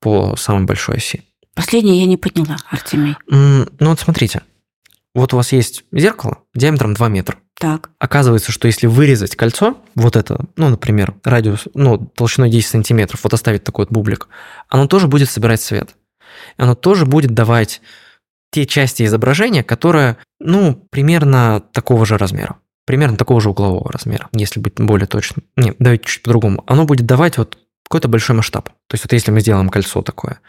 по самой большой оси. Последнее я не поняла, Артемий. Ну вот смотрите, вот у вас есть зеркало диаметром 2 метра. Так, Оказывается, что если вырезать кольцо, вот это, ну, например, радиус, ну, толщиной 10 сантиметров, вот оставить такой вот бублик, оно тоже будет собирать свет. Оно тоже будет давать те части изображения, которые, ну, примерно такого же размера. Примерно такого же углового размера, если быть более точным. Нет, давайте чуть по-другому. Оно будет давать вот какой-то большой масштаб. То есть вот если мы сделаем кольцо такое,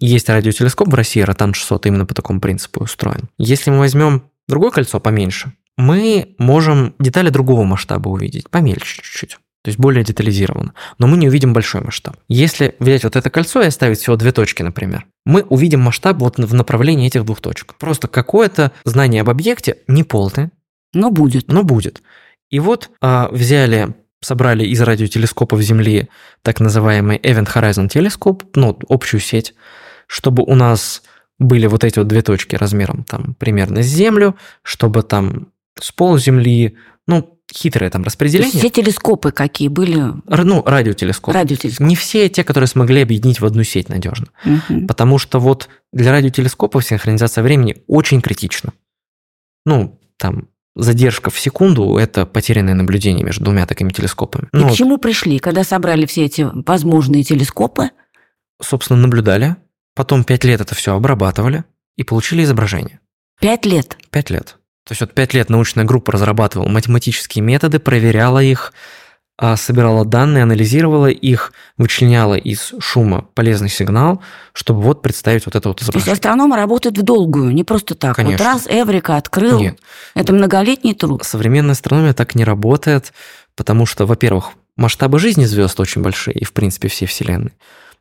есть радиотелескоп в России, Ротан 600, именно по такому принципу устроен. Если мы возьмем другое кольцо поменьше, мы можем детали другого масштаба увидеть, помельче чуть-чуть. То есть более детализированно. Но мы не увидим большой масштаб. Если взять вот это кольцо и оставить всего две точки, например, мы увидим масштаб вот в направлении этих двух точек. Просто какое-то знание об объекте не полное, но будет. но будет. И вот а, взяли, собрали из радиотелескопов Земли так называемый Event Horizon телескоп, ну, общую сеть, чтобы у нас были вот эти вот две точки размером там примерно с Землю, чтобы там с пол Земли, ну, хитрое там распределение. все телескопы какие были, Ну, радиотелескоп. радиотелескопы. Не все те, которые смогли объединить в одну сеть надежно. Мгм. Потому что вот для радиотелескопов синхронизация времени очень критична. Ну, там, задержка в секунду – это потерянное наблюдение между двумя такими телескопами. И Ну, к чему пришли, когда собрали все эти возможные телескопы? собственно, наблюдали, потом пять лет это все обрабатывали и получили изображение. Пять лет. Пять лет. То есть вот пять лет научная группа разрабатывала математические методы, проверяла их, а, собирала данные, анализировала их, вычленяла из шума полезный сигнал, чтобы вот представить вот это вот То есть изображение. астрономы работают в долгую, не просто так. Конечно. Вот раз Эврика открыл, Нет, это многолетний труд. современная астрономия так не работает, потому что, во-первых, масштабы жизни звезд очень большие, и, в принципе, все Вселенной.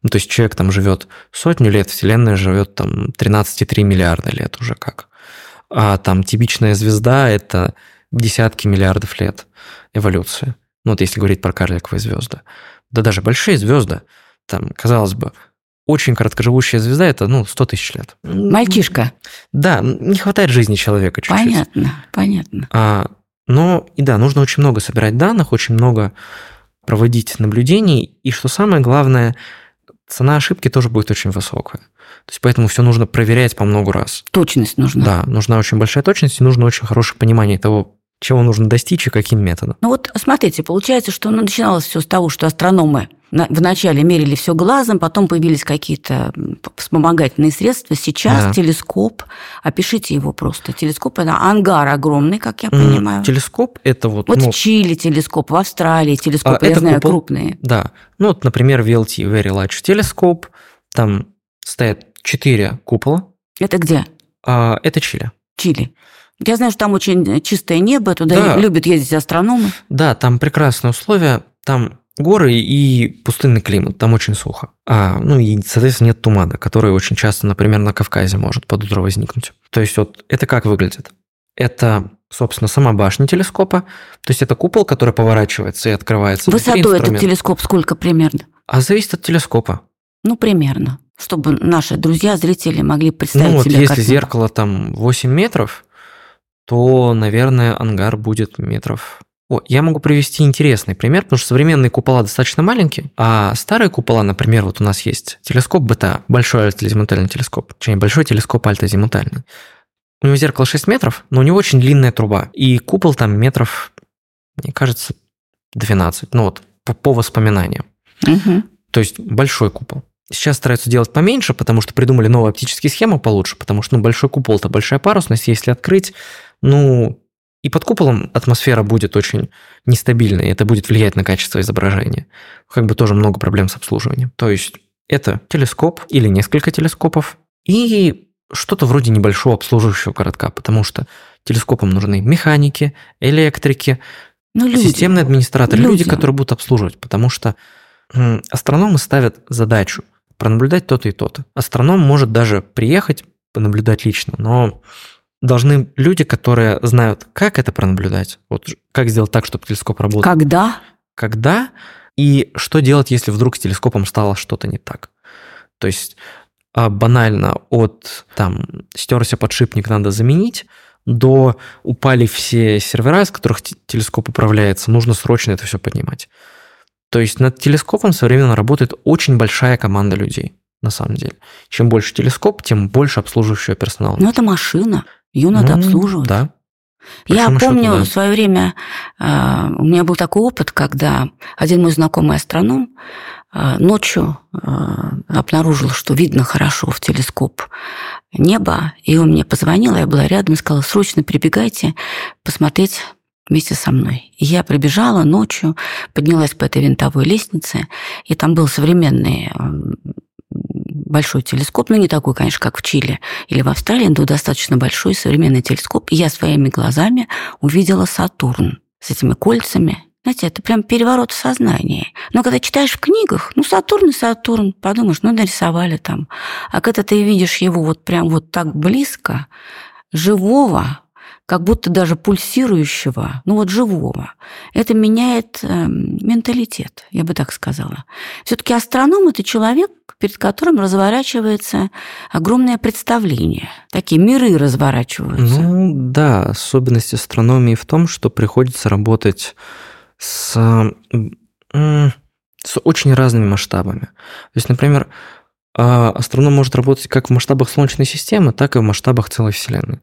Ну, то есть человек там живет сотню лет, Вселенная живет там 13,3 миллиарда лет уже как. А там типичная звезда – это десятки миллиардов лет эволюции. Ну вот если говорить про карликовые звезды. Да даже большие звезды, там, казалось бы, очень короткоживущая звезда – это, ну, 100 тысяч лет. Мальчишка. Да, не хватает жизни человека чуть-чуть. Понятно, понятно. А, но, и да, нужно очень много собирать данных, очень много проводить наблюдений, и что самое главное, цена ошибки тоже будет очень высокая. То есть поэтому все нужно проверять по много раз. Точность нужна. Да, нужна очень большая точность и нужно очень хорошее понимание того, чего нужно достичь и каким методом. Ну вот смотрите, получается, что начиналось все с того, что астрономы вначале мерили все глазом, потом появились какие-то вспомогательные средства. Сейчас да. телескоп, опишите его просто. Телескоп – это ангар огромный, как я понимаю. Телескоп – это вот… Вот ну, в Чили телескоп, в Австралии телескоп, а, я знаю, купол, крупные. Да. Ну вот, например, VLT – Very Large Telescope. Там стоят четыре купола. Это где? А, это Чили. Чили. Я знаю, что там очень чистое небо, туда да. любят ездить астрономы. Да, там прекрасные условия. Там горы и пустынный климат, там очень сухо. А, ну и, соответственно, нет тумана, который очень часто, например, на Кавказе может под утро возникнуть. То есть вот это как выглядит? Это, собственно, сама башня телескопа, то есть это купол, который поворачивается и открывается. Высоту этот телескоп сколько примерно? А зависит от телескопа. Ну, примерно, чтобы наши друзья, зрители могли представить ну, вот себе если картинку. зеркало там 8 метров, то, наверное, ангар будет метров о, я могу привести интересный пример, потому что современные купола достаточно маленькие, а старые купола, например, вот у нас есть телескоп БТА, большой альтозимутальный телескоп, точнее, большой телескоп альтозимутальный. У него зеркало 6 метров, но у него очень длинная труба, и купол там метров, мне кажется, 12, ну вот, по, по воспоминаниям. Угу. То есть большой купол. Сейчас стараются делать поменьше, потому что придумали новые оптические схемы получше, потому что ну, большой купол – это большая парусность, если открыть, ну, и под куполом атмосфера будет очень нестабильной, и это будет влиять на качество изображения. Как бы тоже много проблем с обслуживанием. То есть это телескоп или несколько телескопов и что-то вроде небольшого обслуживающего городка, потому что телескопам нужны механики, электрики, ну, люди. системные администраторы, люди. люди, которые будут обслуживать, потому что астрономы ставят задачу пронаблюдать то-то и то-то. Астроном может даже приехать, понаблюдать лично, но должны люди, которые знают, как это пронаблюдать, вот как сделать так, чтобы телескоп работал. Когда? Когда и что делать, если вдруг с телескопом стало что-то не так. То есть а, банально от там стерся подшипник, надо заменить, до упали все сервера, с которых телескоп управляется, нужно срочно это все поднимать. То есть над телескопом современно работает очень большая команда людей, на самом деле. Чем больше телескоп, тем больше обслуживающего персонала. Ну, это машина. Ее надо ну, обслуживать. Да. Я помню да. в свое время, э, у меня был такой опыт, когда один мой знакомый астроном э, ночью э, обнаружил, что видно хорошо в телескоп небо, и он мне позвонил, я была рядом и сказала, срочно прибегайте посмотреть вместе со мной. И я прибежала ночью, поднялась по этой винтовой лестнице, и там был современный большой телескоп, ну не такой, конечно, как в Чили или в Австралии, но достаточно большой современный телескоп. И я своими глазами увидела Сатурн с этими кольцами. Знаете, это прям переворот сознания. Но когда читаешь в книгах, ну, Сатурн и Сатурн, подумаешь, ну, нарисовали там. А когда ты видишь его вот прям вот так близко, живого, как будто даже пульсирующего, ну вот живого. Это меняет э, менталитет, я бы так сказала. Все-таки астроном это человек, перед которым разворачивается огромное представление. Такие миры разворачиваются. Ну да, особенность астрономии в том, что приходится работать с, с очень разными масштабами. То есть, например, а, астроном может работать как в масштабах Солнечной системы, так и в масштабах целой Вселенной.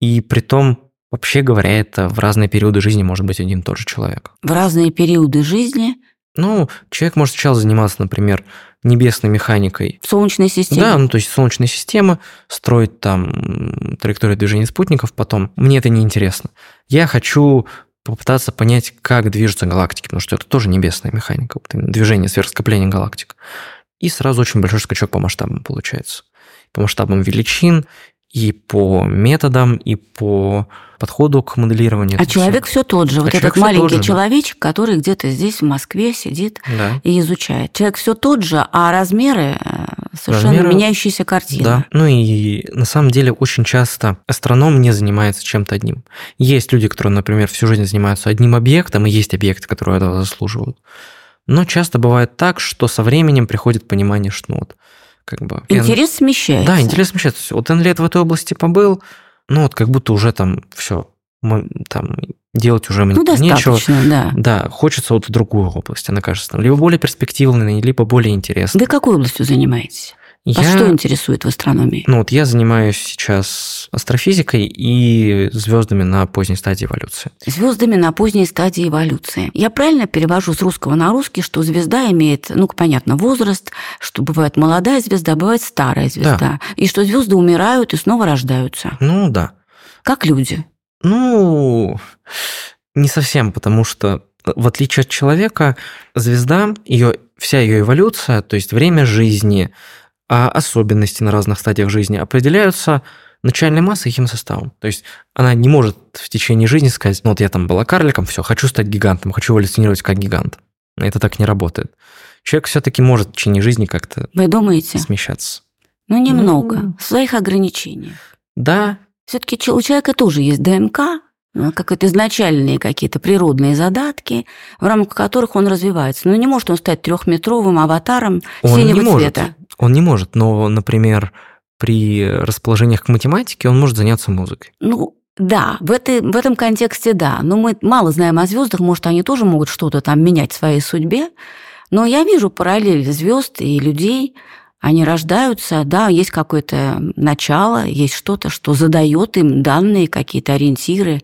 И при том, вообще говоря, это в разные периоды жизни может быть один и тот же человек. В разные периоды жизни? Ну, человек может сначала заниматься, например, небесной механикой. В Солнечной системе? Да, ну то есть Солнечная система, строить там траекторию движения спутников, потом. Мне это не интересно. Я хочу попытаться понять, как движутся галактики, потому что это тоже небесная механика, вот движение сверхскопления галактик. И сразу очень большой скачок по масштабам получается. По масштабам величин, и по методам, и по подходу к моделированию. А человек все тот же. А вот этот маленький же, да. человечек, который где-то здесь, в Москве, сидит Да. и изучает. Человек все тот же, а размеры э, совершенно Размеры, меняющаяся картина. Да. Ну и на самом деле очень часто астроном не занимается чем-то одним. Есть люди, которые, например, всю жизнь занимаются одним объектом, и есть объекты, которые этого заслуживают. Но часто бывает так, что со временем приходит понимание, что ну вот как бы... Интерес смещается. Да, интерес смещается. Вот N лет в этой области побыл, ну вот как будто уже там все, там делать уже Ну, нечего. да. Да, хочется вот в другую область, она кажется там либо более перспективной, либо более интересной. Вы какой областью занимаетесь? Я- что интересует в астрономии? Ну вот я занимаюсь сейчас астрофизикой и звездами на поздней стадии эволюции. Звездами на поздней стадии эволюции. Я правильно перевожу с русского на русский, что звезда имеет, ну, понятно, возраст, что бывает молодая звезда, бывает старая звезда, и что звезды умирают и снова рождаются, Ну да. как люди. Ну, не совсем, потому что в отличие от человека, звезда, ее, вся ее эволюция, то есть время жизни, а особенности на разных стадиях жизни определяются начальной массой и химсоставом. То есть она не может в течение жизни сказать, ну вот я там была карликом, все, хочу стать гигантом, хочу эволюционировать как гигант. Это так не работает. Человек все-таки может в течение жизни как-то Вы думаете? смещаться. Ну, немного, Ну. в своих ограничениях. Да, Все-таки у человека тоже есть ДНК, ну, как это изначальные какие-то природные задатки, в рамках которых он развивается. Но не может он стать трехметровым аватаром Он синего не может. цвета. Он не может, но, например, при расположениях к математике он может заняться музыкой. Ну, да, в, этой, в этом контексте да. Но мы мало знаем о звездах, может, они тоже могут что-то там менять в своей судьбе. Но я вижу параллель звезд и людей. Они рождаются, да, есть какое-то начало, есть что-то, что задает им данные, какие-то ориентиры.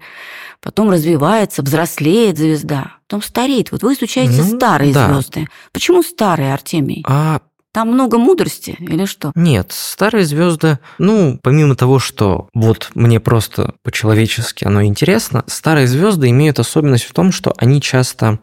Потом развивается, взрослеет звезда, потом стареет. Вот вы изучаете Ну, старые да. звезды. Почему старые, Артемий? А Там много мудрости или что? нет, старые звезды, ну, помимо того, что вот мне просто по-человечески оно интересно, старые звезды имеют особенность в том, что они часто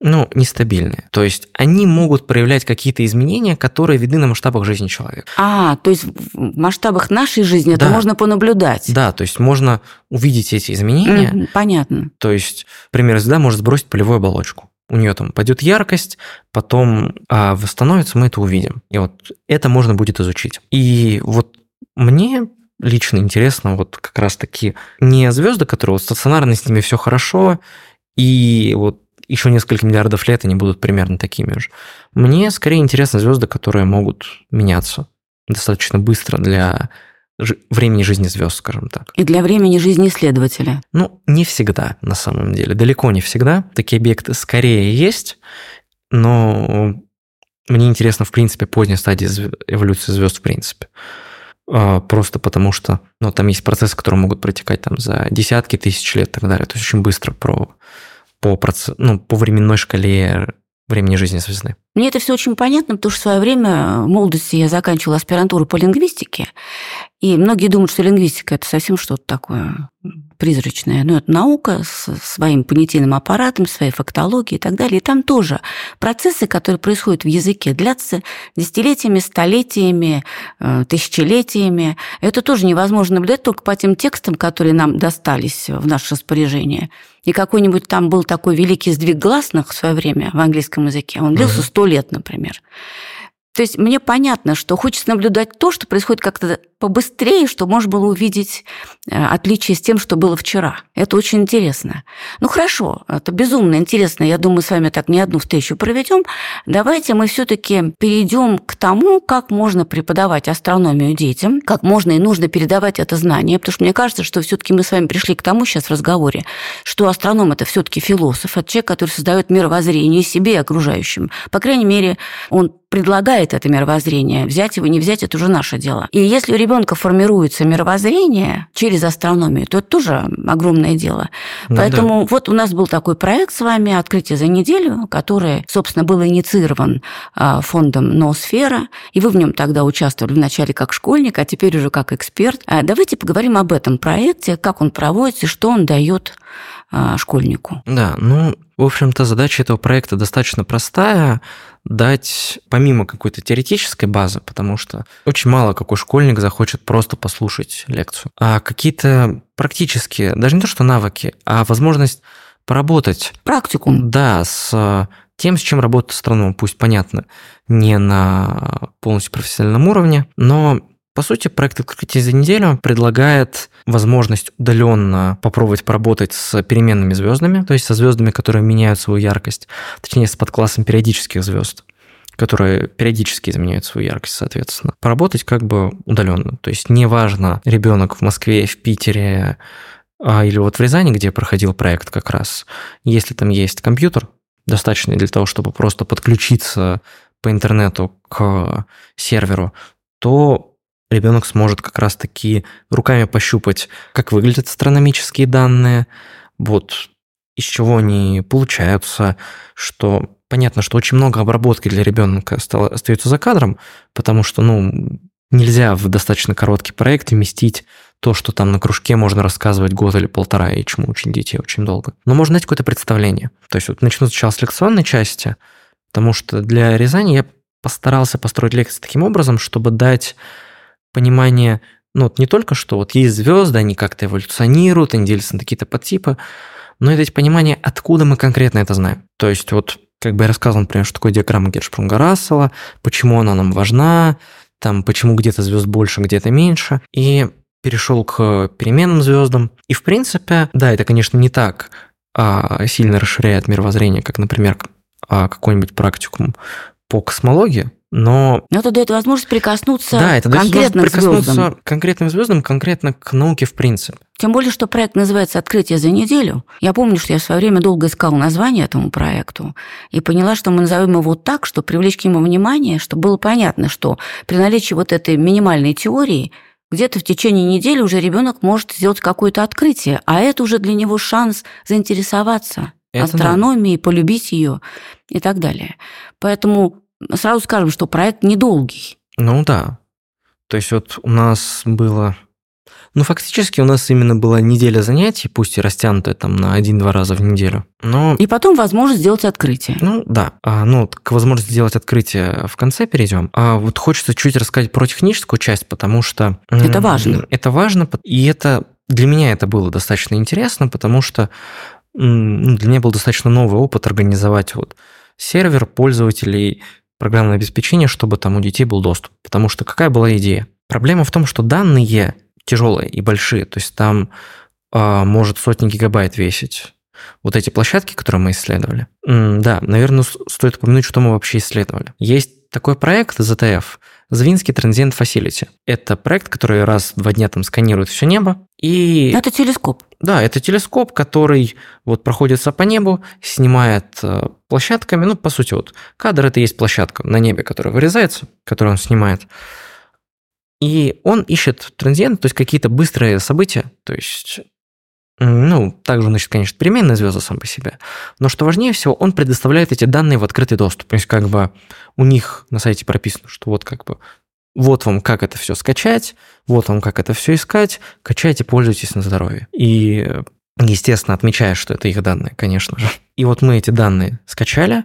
ну, нестабильные. То есть они могут проявлять какие-то изменения, которые видны на масштабах жизни человека. А, то есть в масштабах нашей жизни это Да. можно понаблюдать. Да, то есть можно увидеть эти изменения, Мгм, понятно. То есть, например, звезда может сбросить полевую оболочку. У нее там пойдет яркость, потом а, восстановится, мы это увидим. И вот это можно будет изучить. И вот мне лично интересно вот как раз таки не звезды, которые вот стационарно с ними все хорошо, и вот еще несколько миллиардов лет они будут примерно такими же. Мне скорее интересны звезды, которые могут меняться достаточно быстро для времени жизни звезд, скажем так. И для времени жизни исследователя. Ну, не всегда, на самом деле. Далеко не всегда. Такие объекты скорее есть, но мне интересно, в принципе, поздняя стадия эволюции звезд, в принципе. А, Просто потому что ну, там есть процессы, которые могут протекать там, за десятки тысяч лет и так далее. То есть очень быстро про, по, проц- ну, по временной шкале времени жизни звезды. Мне это все очень понятно, потому что в свое время в молодости я заканчивала аспирантуру по лингвистике, и многие думают, что лингвистика это совсем что-то такое призрачное. Но это наука с своим понятийным аппаратом, своей фактологией и так далее. И там тоже процессы, которые происходят в языке, длятся десятилетиями, столетиями, э, тысячелетиями. Это тоже невозможно наблюдать только по тем текстам, которые нам достались в наше распоряжение. И какой-нибудь там был такой великий сдвиг гласных в свое время в английском языке. Он длился сто лет, например. То есть мне понятно, что хочется наблюдать то, что происходит как-то побыстрее, чтобы можно было увидеть э, отличие с тем, что было вчера. Это очень интересно. Ну хорошо, это безумно интересно. Я думаю, с вами так не одну встречу проведем. Давайте мы все-таки перейдем к тому, как можно преподавать астрономию детям, как можно и нужно передавать это знание, потому что мне кажется, что все-таки мы с вами пришли к тому сейчас в разговоре, что астроном это все-таки философ, это человек, который создает мировоззрение себе и окружающим. По крайней мере, он предлагает это мировоззрение. Взять его, не взять, это уже наше дело. И если у ребенка формируется мировоззрение через астрономию, то это тоже огромное дело. Ну Поэтому вот у нас был такой проект с вами «Открытие за неделю», который, собственно, был инициирован а, фондом «Ноосфера», и вы в нем тогда участвовали вначале как школьник, а теперь уже как эксперт. А Давайте поговорим об этом проекте, как он проводится, что он дает а, школьнику. Да, ну, в общем-то, задача этого проекта достаточно простая дать помимо какой-то теоретической базы, потому что очень мало какой школьник захочет просто послушать лекцию, а какие-то практические, даже не то что навыки, а возможность поработать. Практикум. Да, с тем, с чем работает астроном, пусть понятно, не на полностью профессиональном уровне, но по сути, проект «Открытие за неделю» предлагает возможность удаленно попробовать поработать с переменными звездами, то есть со звездами, которые меняют свою яркость, точнее, с подклассом периодических звезд которые периодически изменяют свою яркость, соответственно. Поработать как бы удаленно. То есть неважно, ребенок в Москве, в Питере а, или вот в Рязани, где проходил проект как раз, если там есть компьютер, достаточный для того, чтобы просто подключиться по интернету к серверу, то ребенок сможет как раз-таки руками пощупать, как выглядят астрономические данные, вот из чего они получаются, что понятно, что очень много обработки для ребенка остается за кадром, потому что, ну, нельзя в достаточно короткий проект вместить то, что там на кружке можно рассказывать год или полтора, и чему учить детей очень долго. Но можно дать какое-то представление. То есть вот начну сначала с лекционной части, потому что для Рязани я постарался построить лекции таким образом, чтобы дать понимание, ну, вот не только что вот есть звезды, они как-то эволюционируют, они делятся на какие-то подтипы, но это понимание, откуда мы конкретно это знаем. То есть вот как бы я рассказывал, например, что такое диаграмма Гершпрунга-Рассела, почему она нам важна, там, почему где-то звезд больше, где-то меньше, и перешел к переменным звездам. И, в принципе, да, это, конечно, не так а, сильно расширяет мировоззрение, как, например, а, какой-нибудь практикум по космологии, но... Но это дает возможность прикоснуться да, это к конкретным прикоснуться звездам. к конкретным звездам, конкретно к науке в принципе. Тем более, что проект называется «Открытие за неделю». Я помню, что я в свое время долго искала название этому проекту и поняла, что мы назовем его так, чтобы привлечь к нему внимание, чтобы было понятно, что при наличии вот этой минимальной теории где-то в течение недели уже ребенок может сделать какое-то открытие, а это уже для него шанс заинтересоваться Это астрономией, полюбить ее и так далее. Поэтому сразу скажем, что проект недолгий. Ну да. То есть вот у нас было... Ну, фактически у нас именно была неделя занятий, пусть и растянутая там на один-два раза в неделю. Но И потом возможность сделать открытие. Ну да, а, ну к возможности сделать открытие в конце перейдем. А вот хочется чуть рассказать про техническую часть, потому что Это важно. Это важно, и это для меня это было достаточно интересно, потому что ну, для меня был достаточно новый опыт организовать вот сервер пользователей программное обеспечение, чтобы там у детей был доступ. Потому что какая была идея? Проблема в том, что данные тяжелые и большие, то есть там а, может сотни гигабайт весить вот эти площадки, которые мы исследовали. М, Да, наверное, стоит упомянуть, что мы вообще исследовали. Есть такой проект ZTF, Звинский Transient Facility. Это проект, который раз в два дня там сканирует все небо. И Это телескоп. да, это телескоп, который вот проходится по небу, снимает э, площадками. Ну, по сути, вот кадр это и есть площадка на небе, которая вырезается, которую он снимает. И он ищет транзиент, то есть какие-то быстрые события, то есть ну, также, значит, конечно, переменные звезды сам по себе. Но что важнее всего, он предоставляет эти данные в открытый доступ. То есть, как бы у них на сайте прописано, что вот как бы вот вам как это все скачать, вот вам как это все искать, качайте, пользуйтесь на здоровье. И, естественно, отмечаешь, что это их данные, конечно же. И вот мы эти данные скачали,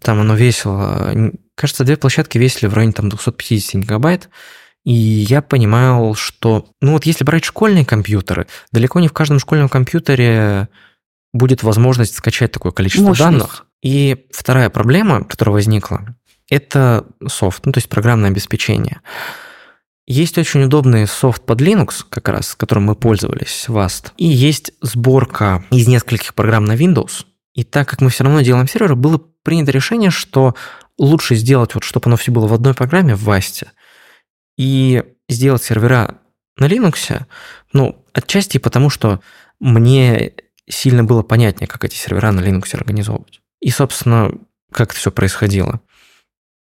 там оно весило, кажется, две площадки весили в районе там 250 гигабайт, и я понимал, что, ну вот если брать школьные компьютеры, далеко не в каждом школьном компьютере будет возможность скачать такое количество Мощность. данных. И вторая проблема, которая возникла, это софт, ну то есть программное обеспечение. Есть очень удобный софт под Linux, как раз, которым мы пользовались, Vast. И есть сборка из нескольких программ на Windows. И так как мы все равно делаем сервер, было принято решение, что лучше сделать, вот, чтобы оно все было в одной программе, в Vast, и сделать сервера на Linux, ну, отчасти потому, что мне сильно было понятнее, как эти сервера на Linux организовывать. И, собственно, как это все происходило.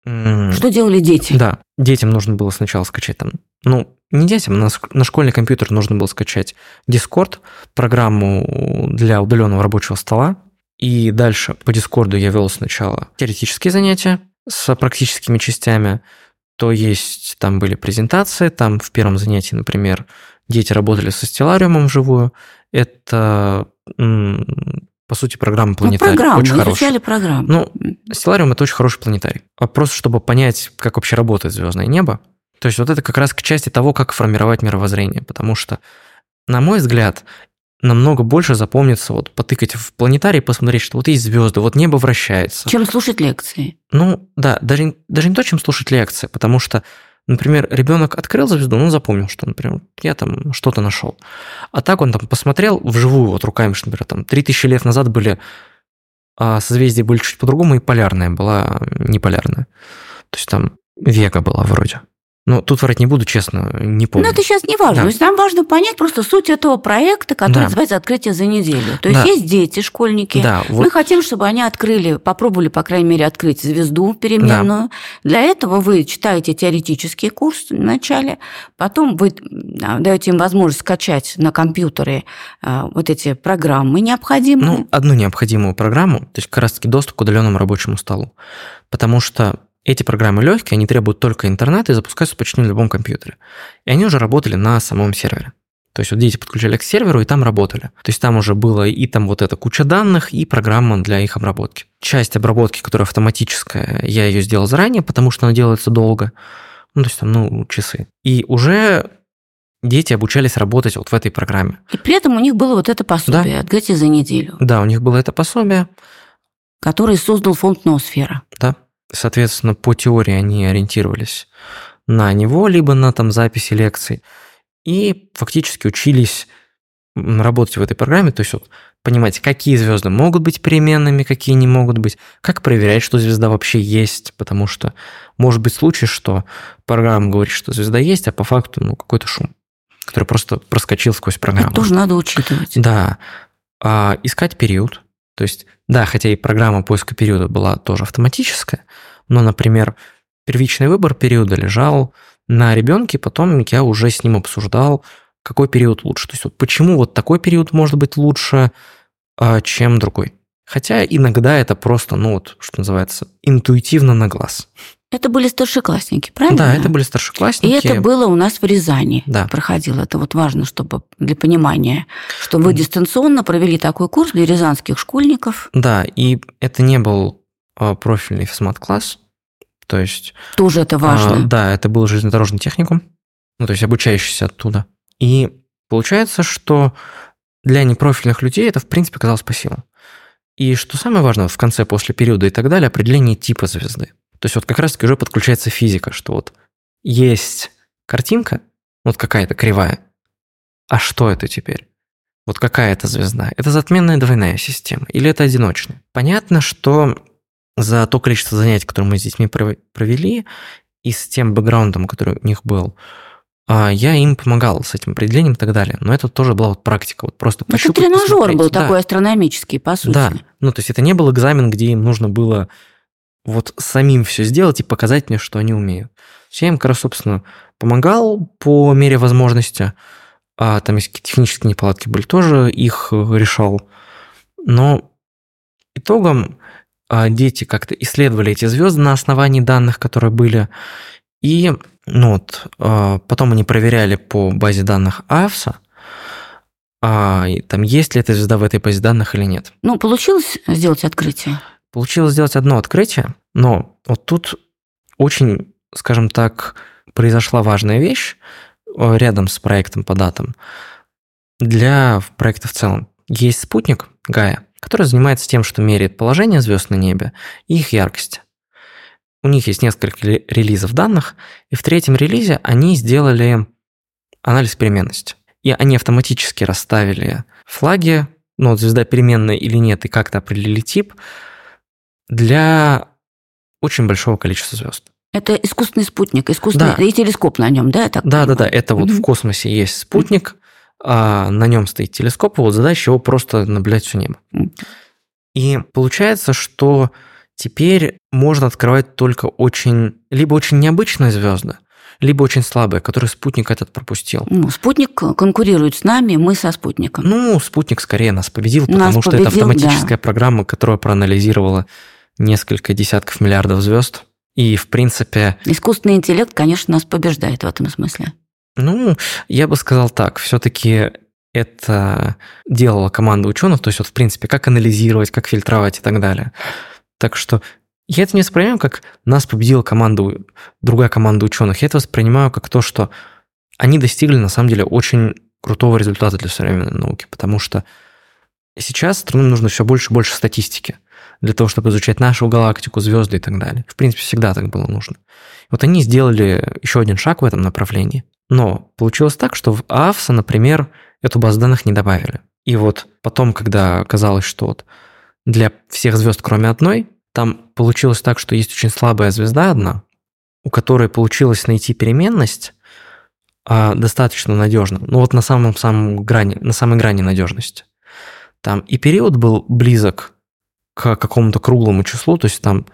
Что делали дети? да, детям нужно было сначала скачать там, ну, не детям, на, на школьный компьютер нужно было скачать Discord, программу для удаленного рабочего стола, и дальше по Discord я вел сначала теоретические занятия с практическими частями, то есть там были презентации, там в первом занятии, например, дети работали со стеллариумом вживую. Это, по сути, программа планетарий. Ну, программу, очень хорошая. программу. Ну, стеллариум – это очень хороший планетарий. А просто чтобы понять, как вообще работает звездное небо, то есть вот это как раз к части того, как формировать мировоззрение, потому что, на мой взгляд, намного больше запомнится вот потыкать в планетарий, посмотреть, что вот есть звезды, вот небо вращается. Чем слушать лекции. Ну, да, даже, даже не то, чем слушать лекции, потому что, например, ребенок открыл звезду, он запомнил, что, например, я там что-то нашел. А так он там посмотрел вживую, вот руками, что, например, там 3000 лет назад были а созвездия были чуть по-другому, и полярная была неполярная. То есть там Вега была вроде. Ну, тут врать не буду, честно, не помню. Но это сейчас не важно. Да. То есть нам важно понять просто суть этого проекта, который Да. называется «Открытие за неделю». То есть Да. есть дети, школьники. Да, вот Мы хотим, чтобы они открыли, попробовали, по крайней мере, открыть звезду переменную. Для этого вы читаете теоретический курс вначале, потом вы даете им возможность скачать на компьютере а, вот эти программы необходимые. Ну, одну необходимую программу, то есть как раз-таки доступ к удаленному рабочему столу. Потому что эти программы легкие, они требуют только интернета и запускаются почти на любом компьютере. И они уже работали на самом сервере. То есть вот дети подключали к серверу и там работали. То есть там уже было и там вот эта куча данных, и программа для их обработки. Часть обработки, которая автоматическая, я ее сделал заранее, потому что она делается долго. Ну, то есть там, ну, часы. И уже дети обучались работать вот в этой программе. И при этом у них было вот это пособие «Открытие за неделю», Да, у них было это пособие, которое создал фонд «Ноосфера». да. Соответственно, по теории они ориентировались на него, либо на там записи лекций, и фактически учились работать в этой программе, то есть вот понимать, какие звезды могут быть переменными, какие не могут быть, как проверять, что звезда вообще есть, потому что может быть случай, что программа говорит, что звезда есть, а по факту ну, какой-то шум, который просто проскочил сквозь программу. Это тоже надо учитывать. Да. А, искать период. То есть, да, хотя и программа поиска периода была тоже автоматическая, но, например, первичный выбор периода лежал на ребенке, потом я уже с ним обсуждал, какой период лучше. То есть, вот почему вот такой период может быть лучше, а, чем другой. Хотя иногда это просто, ну вот, что называется, интуитивно на глаз. Это были старшеклассники, правильно? Да, это были И старшеклассники. это было у нас в Рязани. Да. Проходило. Это вот важно, чтобы для понимания, что вы дистанционно провели такой курс для рязанских школьников. Да, и это не был а, профильный физмат-класс, то есть Тоже это важно. А, да, это был железнодорожный техникум, ну, то есть обучающийся оттуда. И получается, что для непрофильных людей это, в принципе, казалось по силам. И что самое важное, в конце, после периода и так далее, определение типа звезды. То есть вот как раз-таки уже подключается физика, что вот есть картинка, вот какая-то кривая, а что это теперь? Вот какая это звезда? Это затменная двойная система или это одиночная? Понятно, что за то количество занятий, которые мы с детьми пров- провели, и с тем бэкграундом, который у них был, а, я им помогал с этим определением и так далее. Но это тоже была вот практика, вот просто Это пощупать, тренажер посмотреть. был Да. такой астрономический, по сути. Да, ну то есть это не был экзамен, где им нужно было вот самим все сделать и показать мне, что они умеют. Я им, как раз, собственно, помогал по мере возможности. А там есть какие-то технические неполадки были, тоже их э, решал. Но итогом а, дети как-то исследовали эти звезды на основании данных, которые были. И ну вот, а, потом они проверяли по базе данных АФСа, а, там есть ли эта звезда в этой базе данных или нет. Ну, получилось сделать открытие? Получилось сделать одно открытие, но вот тут очень, скажем так, произошла важная вещь э, рядом с проектом по датам. Для проекта в целом есть спутник Гая, который занимается тем, что меряет положение звезд на небе и их яркость. У них есть несколько ре- релизов данных, и в третьем релизе они сделали анализ переменности. И они автоматически расставили флаги, ну, звезда переменная или нет, и как-то определили тип для очень большого количества звезд. Это искусственный спутник, искусственный Да. и телескоп на нем, да? я так Да, да, да, понимаю? это вот в Мгм. космосе есть спутник, а на нем стоит телескоп, и вот задача его просто наблюдать все небо. И получается, что теперь можно открывать только очень, либо очень необычные звезды, либо очень слабые, которые спутник этот пропустил. Ну, спутник конкурирует с нами, мы со спутником. Ну, спутник скорее нас победил, Нас потому что это победил, автоматическая программа, которая проанализировала несколько десятков миллиардов звезд. И, в принципе, Искусственный интеллект, конечно, нас побеждает в этом смысле. Ну, я бы сказал так, все-таки это делала команда ученых, то есть вот в принципе, как анализировать, как фильтровать и так далее. Так что я это не воспринимаю как нас победила команда, другая команда ученых. Я это воспринимаю как то, что они достигли на самом деле очень крутого результата для современной науки, потому что сейчас стране нужно все больше и больше статистики для того, чтобы изучать нашу галактику, звезды и так далее. В принципе, всегда так было нужно. Вот они сделали еще один шаг в этом направлении. Но получилось так, что в АФСа, например, эту базу данных не добавили. И вот потом, когда оказалось, что вот для всех звезд, кроме одной, там получилось так, что есть очень слабая звезда одна, у которой получилось найти переменность а, достаточно надежно. Ну вот на самом самом грани, на самой грани надежности. Там и период был близок к какому-то круглому числу, то есть там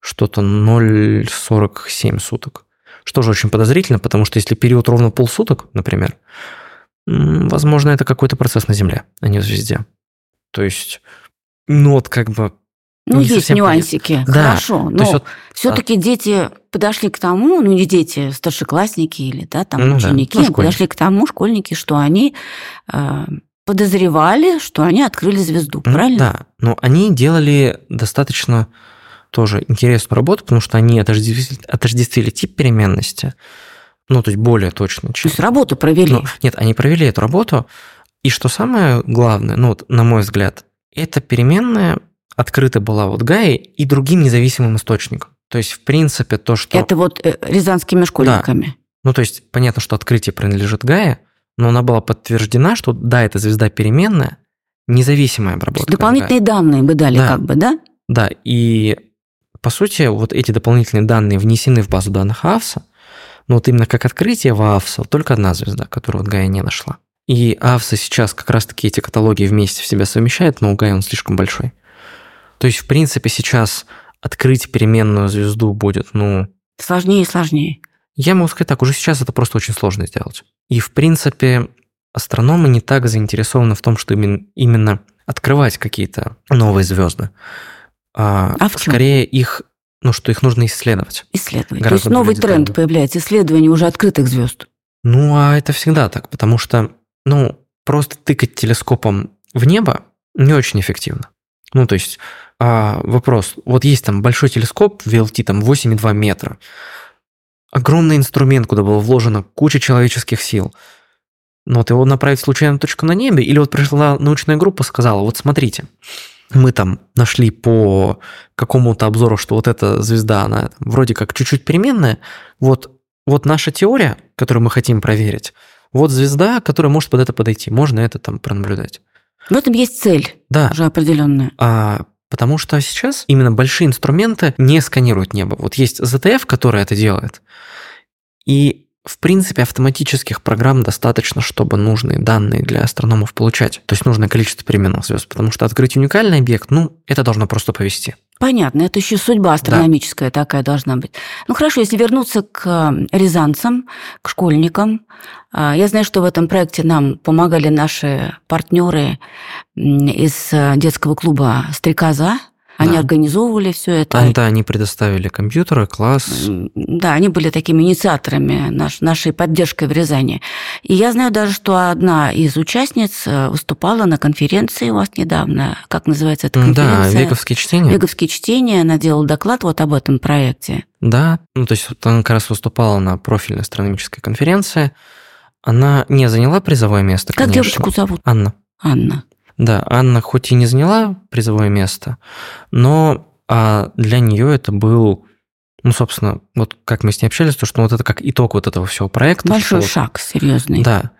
что-то 0,47 суток. Что же очень подозрительно, потому что если период ровно полсуток, например, возможно, это какой-то процесс на Земле, а не в звезде. То есть, ну вот как бы... Ну, есть нюансики, да. хорошо. Но вот, все-таки а... дети подошли к тому, ну не дети, старшеклассники или да, там ну, ученики, да. ну, подошли к тому, школьники, что они э, подозревали, что они открыли звезду, правильно? Да, но они делали достаточно тоже интересную работу, потому что они отождествили, отождествили тип переменности, ну, то есть более точно. Чем... То есть работу провели? Ну, нет, они провели эту работу, и что самое главное, ну, вот, на мой взгляд, эта переменная открыта была вот Гаей и другим независимым источником. То есть, в принципе, то, что... Это вот э, рязанскими школьниками. Да. Ну, то есть, понятно, что открытие принадлежит Гае, но она была подтверждена, что да, эта звезда переменная, независимая обработка. Дополнительные данные бы дали да. как бы, да? Да, и по сути, вот эти дополнительные данные внесены в базу данных АФСа, но вот именно как открытие в АФСа только одна звезда, которую вот Гая не нашла. И АФСа сейчас как раз-таки эти каталоги вместе в себя совмещает, но у Гая он слишком большой. То есть, в принципе, сейчас открыть переменную звезду будет, ну... Сложнее и сложнее. Я могу сказать так, уже сейчас это просто очень сложно сделать. И, в принципе, астрономы не так заинтересованы в том, что именно открывать какие-то новые звезды а, а скорее их, ну что их нужно исследовать. Исследовать. То есть новый тренд появляется, исследование уже открытых звезд. Ну, а это всегда так, потому что, ну, просто тыкать телескопом в небо не очень эффективно. Ну, то есть, а, вопрос, вот есть там большой телескоп VLT, там 8,2 метра, огромный инструмент, куда было вложено куча человеческих сил, но вот его направить в случайную точку на небе, или вот пришла научная группа, сказала, вот смотрите, мы там нашли по какому-то обзору, что вот эта звезда, она вроде как чуть-чуть переменная. Вот, вот наша теория, которую мы хотим проверить, вот звезда, которая может под это подойти. Можно это там пронаблюдать. В этом есть цель да. уже определенная. А, потому что сейчас именно большие инструменты не сканируют небо. Вот есть ZTF, который это делает. И в принципе, автоматических программ достаточно, чтобы нужные данные для астрономов получать. То есть нужное количество переменных звезд, потому что открыть уникальный объект, ну, это должно просто повести. Понятно, это еще судьба астрономическая да. такая должна быть. Ну хорошо, если вернуться к рязанцам, к школьникам, а, я знаю, что в этом проекте нам помогали наши партнеры из детского клуба «Стрекоза», они да. организовывали все это. А, да, они предоставили компьютеры, класс. Да, они были такими инициаторами наш, нашей поддержкой в Рязани. И я знаю даже, что одна из участниц э, выступала на конференции у вас недавно. Как называется эта конференция? Да, Веговские чтения. Веговские чтения. Она делала доклад вот об этом проекте. Да, ну то есть она как раз выступала на профильной астрономической конференции. Она не заняла призовое место, Как конечно. девушку зовут? Анна. Анна. Да, Анна хоть и не заняла призовое место, но а для нее это был, ну, собственно, вот как мы с ней общались, то, что вот это как итог вот этого всего проекта. Большой что, шаг, серьезный. Да,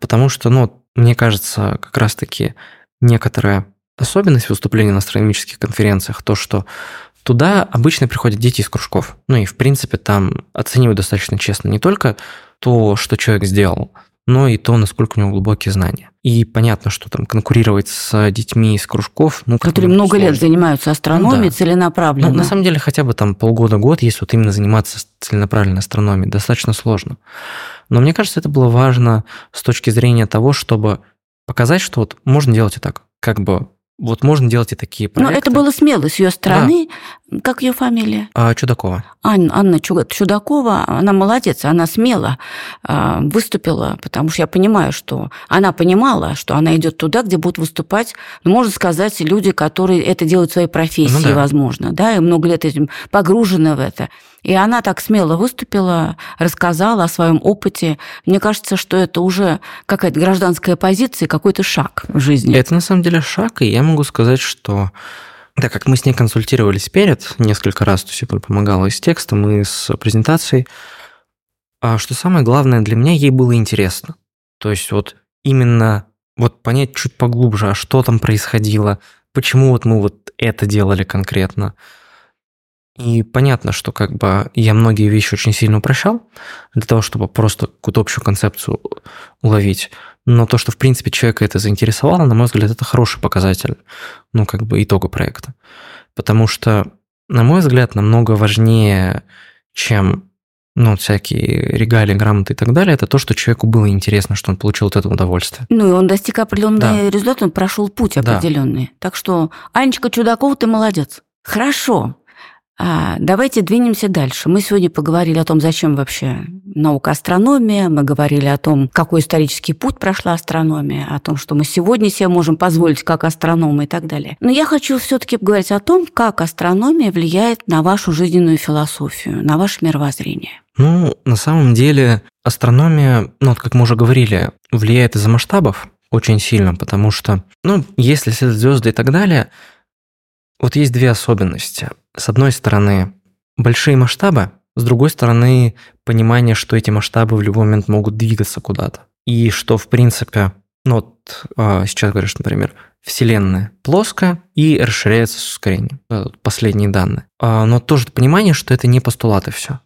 потому что, ну, мне кажется, как раз-таки некоторая особенность выступления на астрономических конференциях, то, что туда обычно приходят дети из кружков. Ну и, в принципе, там оценивают достаточно честно не только то, что человек сделал, но и то, насколько у него глубокие знания. И понятно, что там конкурировать с детьми из кружков... Ну, Которые много сложно. лет занимаются астрономией ну, да. целенаправленно. Ну, на самом деле, хотя бы там полгода-год, если вот именно заниматься целенаправленной астрономией, достаточно сложно. Но мне кажется, это было важно с точки зрения того, чтобы показать, что вот можно делать и так. Как бы вот можно делать и такие Но проекты. это было смело с ее стороны. Как ее фамилия? А, Чудакова. Ан- Анна Чуга- Чудакова, она молодец, она смело а, выступила, потому что я понимаю, что она понимала, что она идет туда, где будут выступать, ну, можно сказать, люди, которые это делают своей профессией, Ну да. возможно, да, и много лет этим погружены в это. И она так смело выступила, рассказала о своем опыте. Мне кажется, что это уже какая-то гражданская позиция, какой-то шаг в жизни. Это на самом деле шаг, и я могу сказать, что так как мы с ней консультировались перед несколько раз, то есть я помогала и с текстом, и с презентацией, а что самое главное для меня, ей было интересно. То есть вот именно вот понять чуть поглубже, а что там происходило, почему вот мы вот это делали конкретно. И понятно, что как бы я многие вещи очень сильно упрощал для того, чтобы просто какую-то общую концепцию уловить. Но то, что в принципе человека это заинтересовало, на мой взгляд, это хороший показатель, ну, как бы итога проекта. Потому что, на мой взгляд, намного важнее, чем ну, всякие регалии, грамоты и так далее, это то, что человеку было интересно, что он получил от этого удовольствие. Ну, и он достиг определенный Да. результат, он прошел путь Да. определенный. Так что, Анечка Чудакова, ты молодец. Хорошо. А, давайте двинемся дальше. Мы сегодня поговорили о том, зачем вообще наука астрономия, мы говорили о том, какой исторический путь прошла астрономия, о том, что мы сегодня себе можем позволить как астрономы и так далее. Но я хочу все-таки поговорить о том, как астрономия влияет на вашу жизненную философию, на ваше мировоззрение. Ну, на самом деле, астрономия, ну, вот как мы уже говорили, влияет из-за масштабов очень сильно, потому что, ну, если следуют звезды и так далее, вот есть две особенности. С одной стороны, большие масштабы, с другой стороны, понимание, что эти масштабы в любой момент могут двигаться куда-то. И что, в принципе, ну вот а, сейчас говоришь, например, Вселенная плоская и расширяется с ускорением. Последние данные. А, но тоже понимание, что это не постулаты все.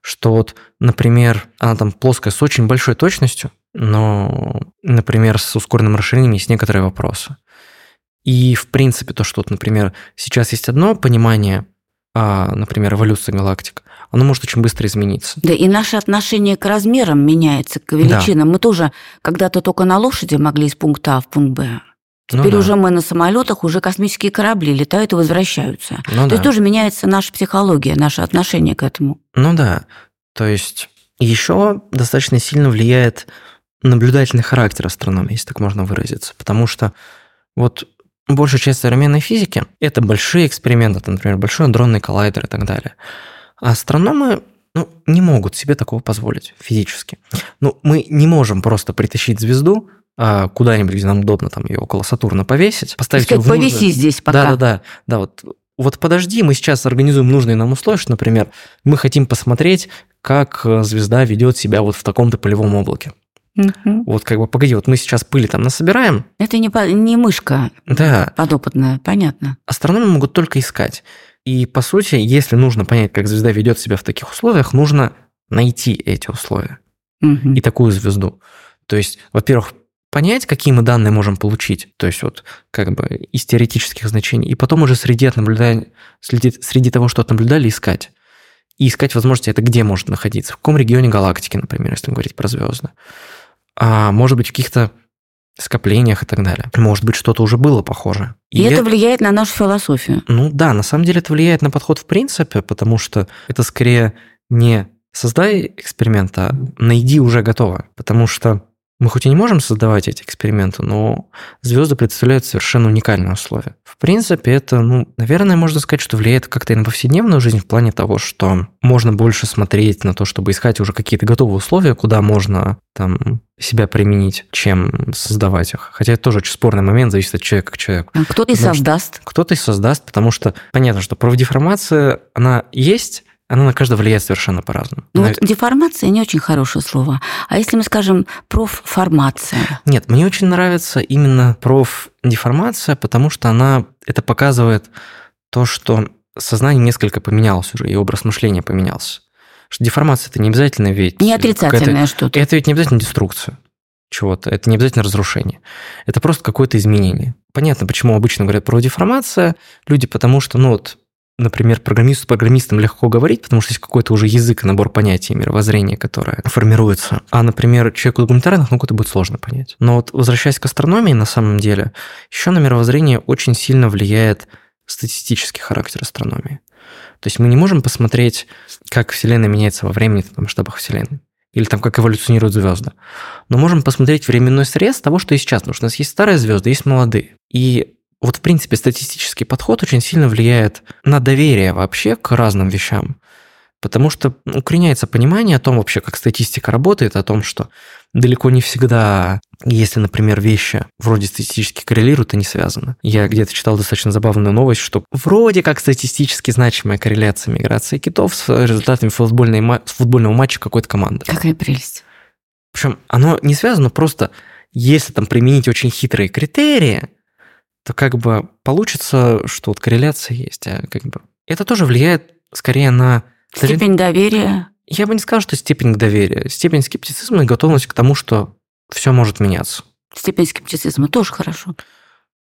Что вот, например, она там плоская с очень большой точностью, но, например, с ускоренным расширением есть некоторые вопросы. И, в принципе, то, что, вот, например, сейчас есть одно понимание, а, например, эволюции галактик, оно может очень быстро измениться. Да, и наше отношение к размерам меняется, к величинам. Мы тоже когда-то только на лошади могли из пункта А в пункт Б. Ну Теперь да. уже мы на самолетах, уже космические корабли летают и возвращаются. Ну То да. есть тоже меняется наша психология, наше отношение к этому. Ну да. То есть еще достаточно сильно влияет наблюдательный характер астрономии, если так можно выразиться. Потому что вот большая часть современной физики – это большие эксперименты, там, например, большой адронный коллайдер и так далее. А астрономы ну, не могут себе такого позволить физически. Ну, мы не можем просто притащить звезду а, куда-нибудь, где нам удобно там ее около Сатурна повесить, поставить Сказать, нужное- повиси здесь пока. да, да, да, да. Вот, вот подожди, мы сейчас организуем нужные нам условия, что, например, мы хотим посмотреть, как э, звезда ведет себя вот в таком-то полевом облаке. Мгм. Вот как бы, погоди, вот мы сейчас пыли там насобираем, Это не, по- не мышка да, подопытная, понятно. астрономы могут только искать. И, по сути, если нужно понять, как звезда ведет себя в таких условиях, нужно найти эти условия Мгм. и такую звезду. То есть, во-первых, понять, какие мы данные можем получить, то есть вот как бы из теоретических значений, и потом уже среди, от наблюдания, среди, среди того, что отнаблюдали, искать. И искать возможности, это где может находиться, в каком регионе галактики, например, если говорить про звезды. А может быть, в каких-то скоплениях и так далее. Может быть, что-то уже было похоже. И это влияет на нашу философию. Ну да, на самом деле это влияет на подход в принципе, потому что это скорее не создай эксперимент, а найди уже готово. Потому что мы хоть и не можем создавать эти эксперименты, но звезды представляют совершенно уникальные условия. В принципе, это, ну, наверное, можно сказать, что влияет как-то и на повседневную жизнь в плане того, что можно больше смотреть на то, чтобы искать уже какие-то готовые условия, куда можно там себя применить, чем создавать их. Хотя это тоже очень спорный момент, зависит от человека к человеку. Кто-то и создаст. Кто-то и создаст, потому что понятно, что профдеформация, она есть, она на каждого влияет совершенно по-разному. Ну вот деформация не очень хорошее слово. А если мы скажем профформация? Нет, мне очень нравится именно профдеформация, потому что она это показывает то, что сознание несколько поменялось уже, и образ мышления поменялся. Что деформация это не обязательно ведь... Не отрицательное что-то. Это ведь не обязательно деструкция чего-то, это не обязательно разрушение. Это просто какое-то изменение. Понятно, почему обычно говорят про деформация люди, потому что, ну вот, например, программисту с программистом легко говорить, потому что есть какой-то уже язык, набор понятий, мировоззрения, которое формируется. А, например, человеку гуманитарных наук это будет сложно понять. Но вот возвращаясь к астрономии, на самом деле, еще на мировоззрение очень сильно влияет статистический характер астрономии. То есть мы не можем посмотреть, как Вселенная меняется во времени в масштабах Вселенной или там как эволюционируют звезды. Но можем посмотреть временной срез того, что есть сейчас, потому что у нас есть старые звезды, есть молодые. И вот, в принципе, статистический подход очень сильно влияет на доверие вообще к разным вещам. Потому что укореняется понимание о том вообще, как статистика работает, о том, что далеко не всегда, если, например, вещи вроде статистически коррелируют, они связаны. Я где-то читал достаточно забавную новость, что вроде как статистически значимая корреляция миграции китов с результатами футбольной, футбольного матча какой-то команды. Какая прелесть. Причем оно не связано, просто если там применить очень хитрые критерии, то как бы получится, что вот корреляция есть. А как бы это тоже влияет скорее на... Степень доверия. Я бы не сказал, что степень доверия. Степень скептицизма и готовность к тому, что все может меняться. Степень скептицизма тоже хорошо.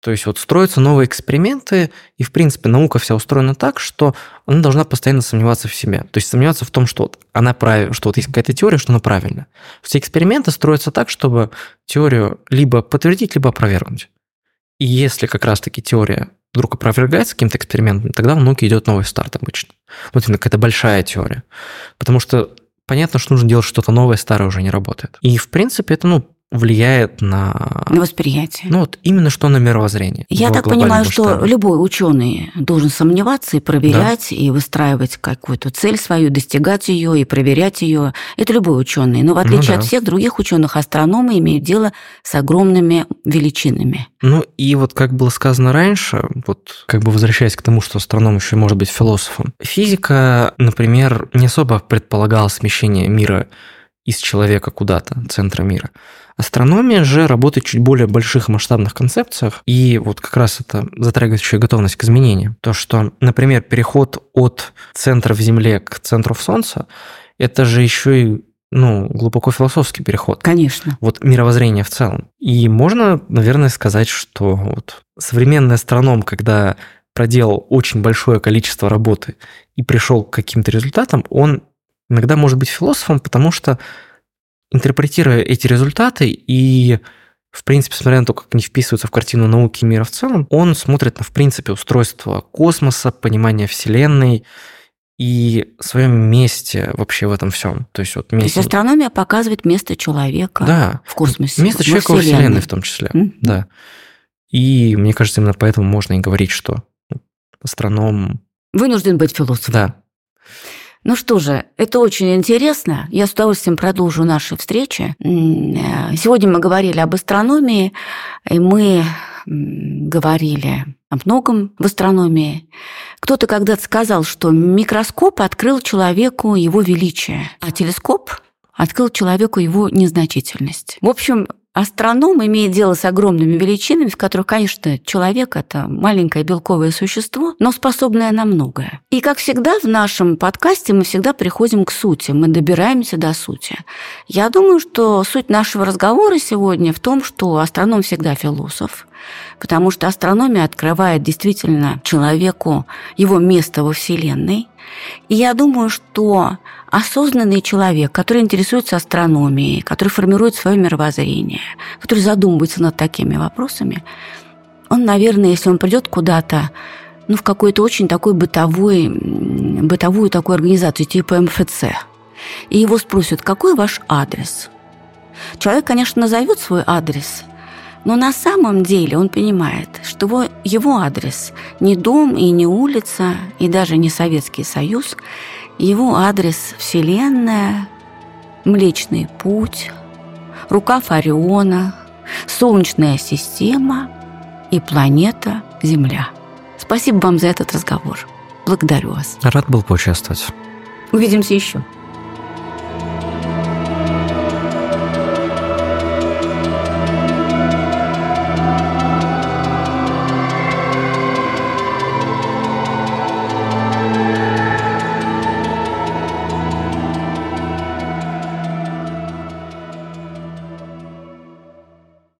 То есть вот строятся новые эксперименты, и, в принципе, наука вся устроена так, что она должна постоянно сомневаться в себе. То есть сомневаться в том, что вот она прав... что вот есть какая-то теория, что она правильна. Все эксперименты строятся так, чтобы теорию либо подтвердить, либо опровергнуть. И если как раз-таки теория вдруг опровергается каким-то экспериментом, тогда в науке идет новый старт обычно. Вот именно какая-то большая теория. Потому что понятно, что нужно делать что-то новое, старое уже не работает. И, в принципе, это, ну, влияет на... На восприятие. Ну вот именно что на мировоззрение. Я так понимаю, масштабе. что любой ученый должен сомневаться и проверять, да. и выстраивать какую-то цель свою, достигать ее и проверять ее. Это любой ученый. Но в отличие ну, да. от всех других ученых, астрономы имеют дело с огромными величинами. Ну и вот как было сказано раньше, вот как бы возвращаясь к тому, что астроном еще может быть философом, физика, например, не особо предполагала смещение мира из человека куда-то, центра мира. Астрономия же работает чуть более больших масштабных концепциях, и вот как раз это и готовность к изменениям. То, что, например, переход от центра в Земле к центру в Солнце, это же еще и ну, глубоко философский переход. Конечно. Вот мировоззрение в целом. И можно, наверное, сказать, что вот современный астроном, когда проделал очень большое количество работы и пришел к каким-то результатам, он иногда может быть философом, потому что интерпретируя эти результаты и в принципе, смотря на то, как они вписываются в картину науки и мира в целом, он смотрит на, в принципе, устройство космоса, понимание Вселенной и своем месте вообще в этом всем. То есть, вот месте... То есть астрономия показывает место человека да. в космосе. Место человека во Вселенной в том числе. Mm-hmm. Да. И мне кажется, именно поэтому можно и говорить, что астроном... Вынужден быть философом. Да. Ну что же, это очень интересно. Я с удовольствием продолжу наши встречи. Э, сегодня мы говорили об астрономии, и мы говорили о многом в астрономии. Кто-то когда-то сказал, что микроскоп открыл человеку его величие, а телескоп открыл человеку его незначительность. В общем, Астроном имеет дело с огромными величинами, в которых, конечно, человек – это маленькое белковое существо, но способное на многое. И, как всегда, в нашем подкасте мы всегда приходим к сути, мы добираемся до сути. Я думаю, что суть нашего разговора сегодня в том, что астроном всегда философ, потому что астрономия открывает действительно человеку его место во Вселенной. И я думаю, что осознанный человек, который интересуется астрономией, который формирует свое мировоззрение, который задумывается над такими вопросами, он, наверное, если он придет куда-то, ну, в какую-то очень такой бытовой, бытовую такую организацию, типа МФЦ, и его спросят, какой ваш адрес? Человек, конечно, назовет свой адрес, но на самом деле он понимает, что его, его адрес не дом и не улица, и даже не Советский Союз – его адрес – Вселенная, Млечный Путь, рукав Ориона, Солнечная система и планета Земля. Спасибо вам за этот разговор. Благодарю вас. Рад был поучаствовать. Увидимся еще.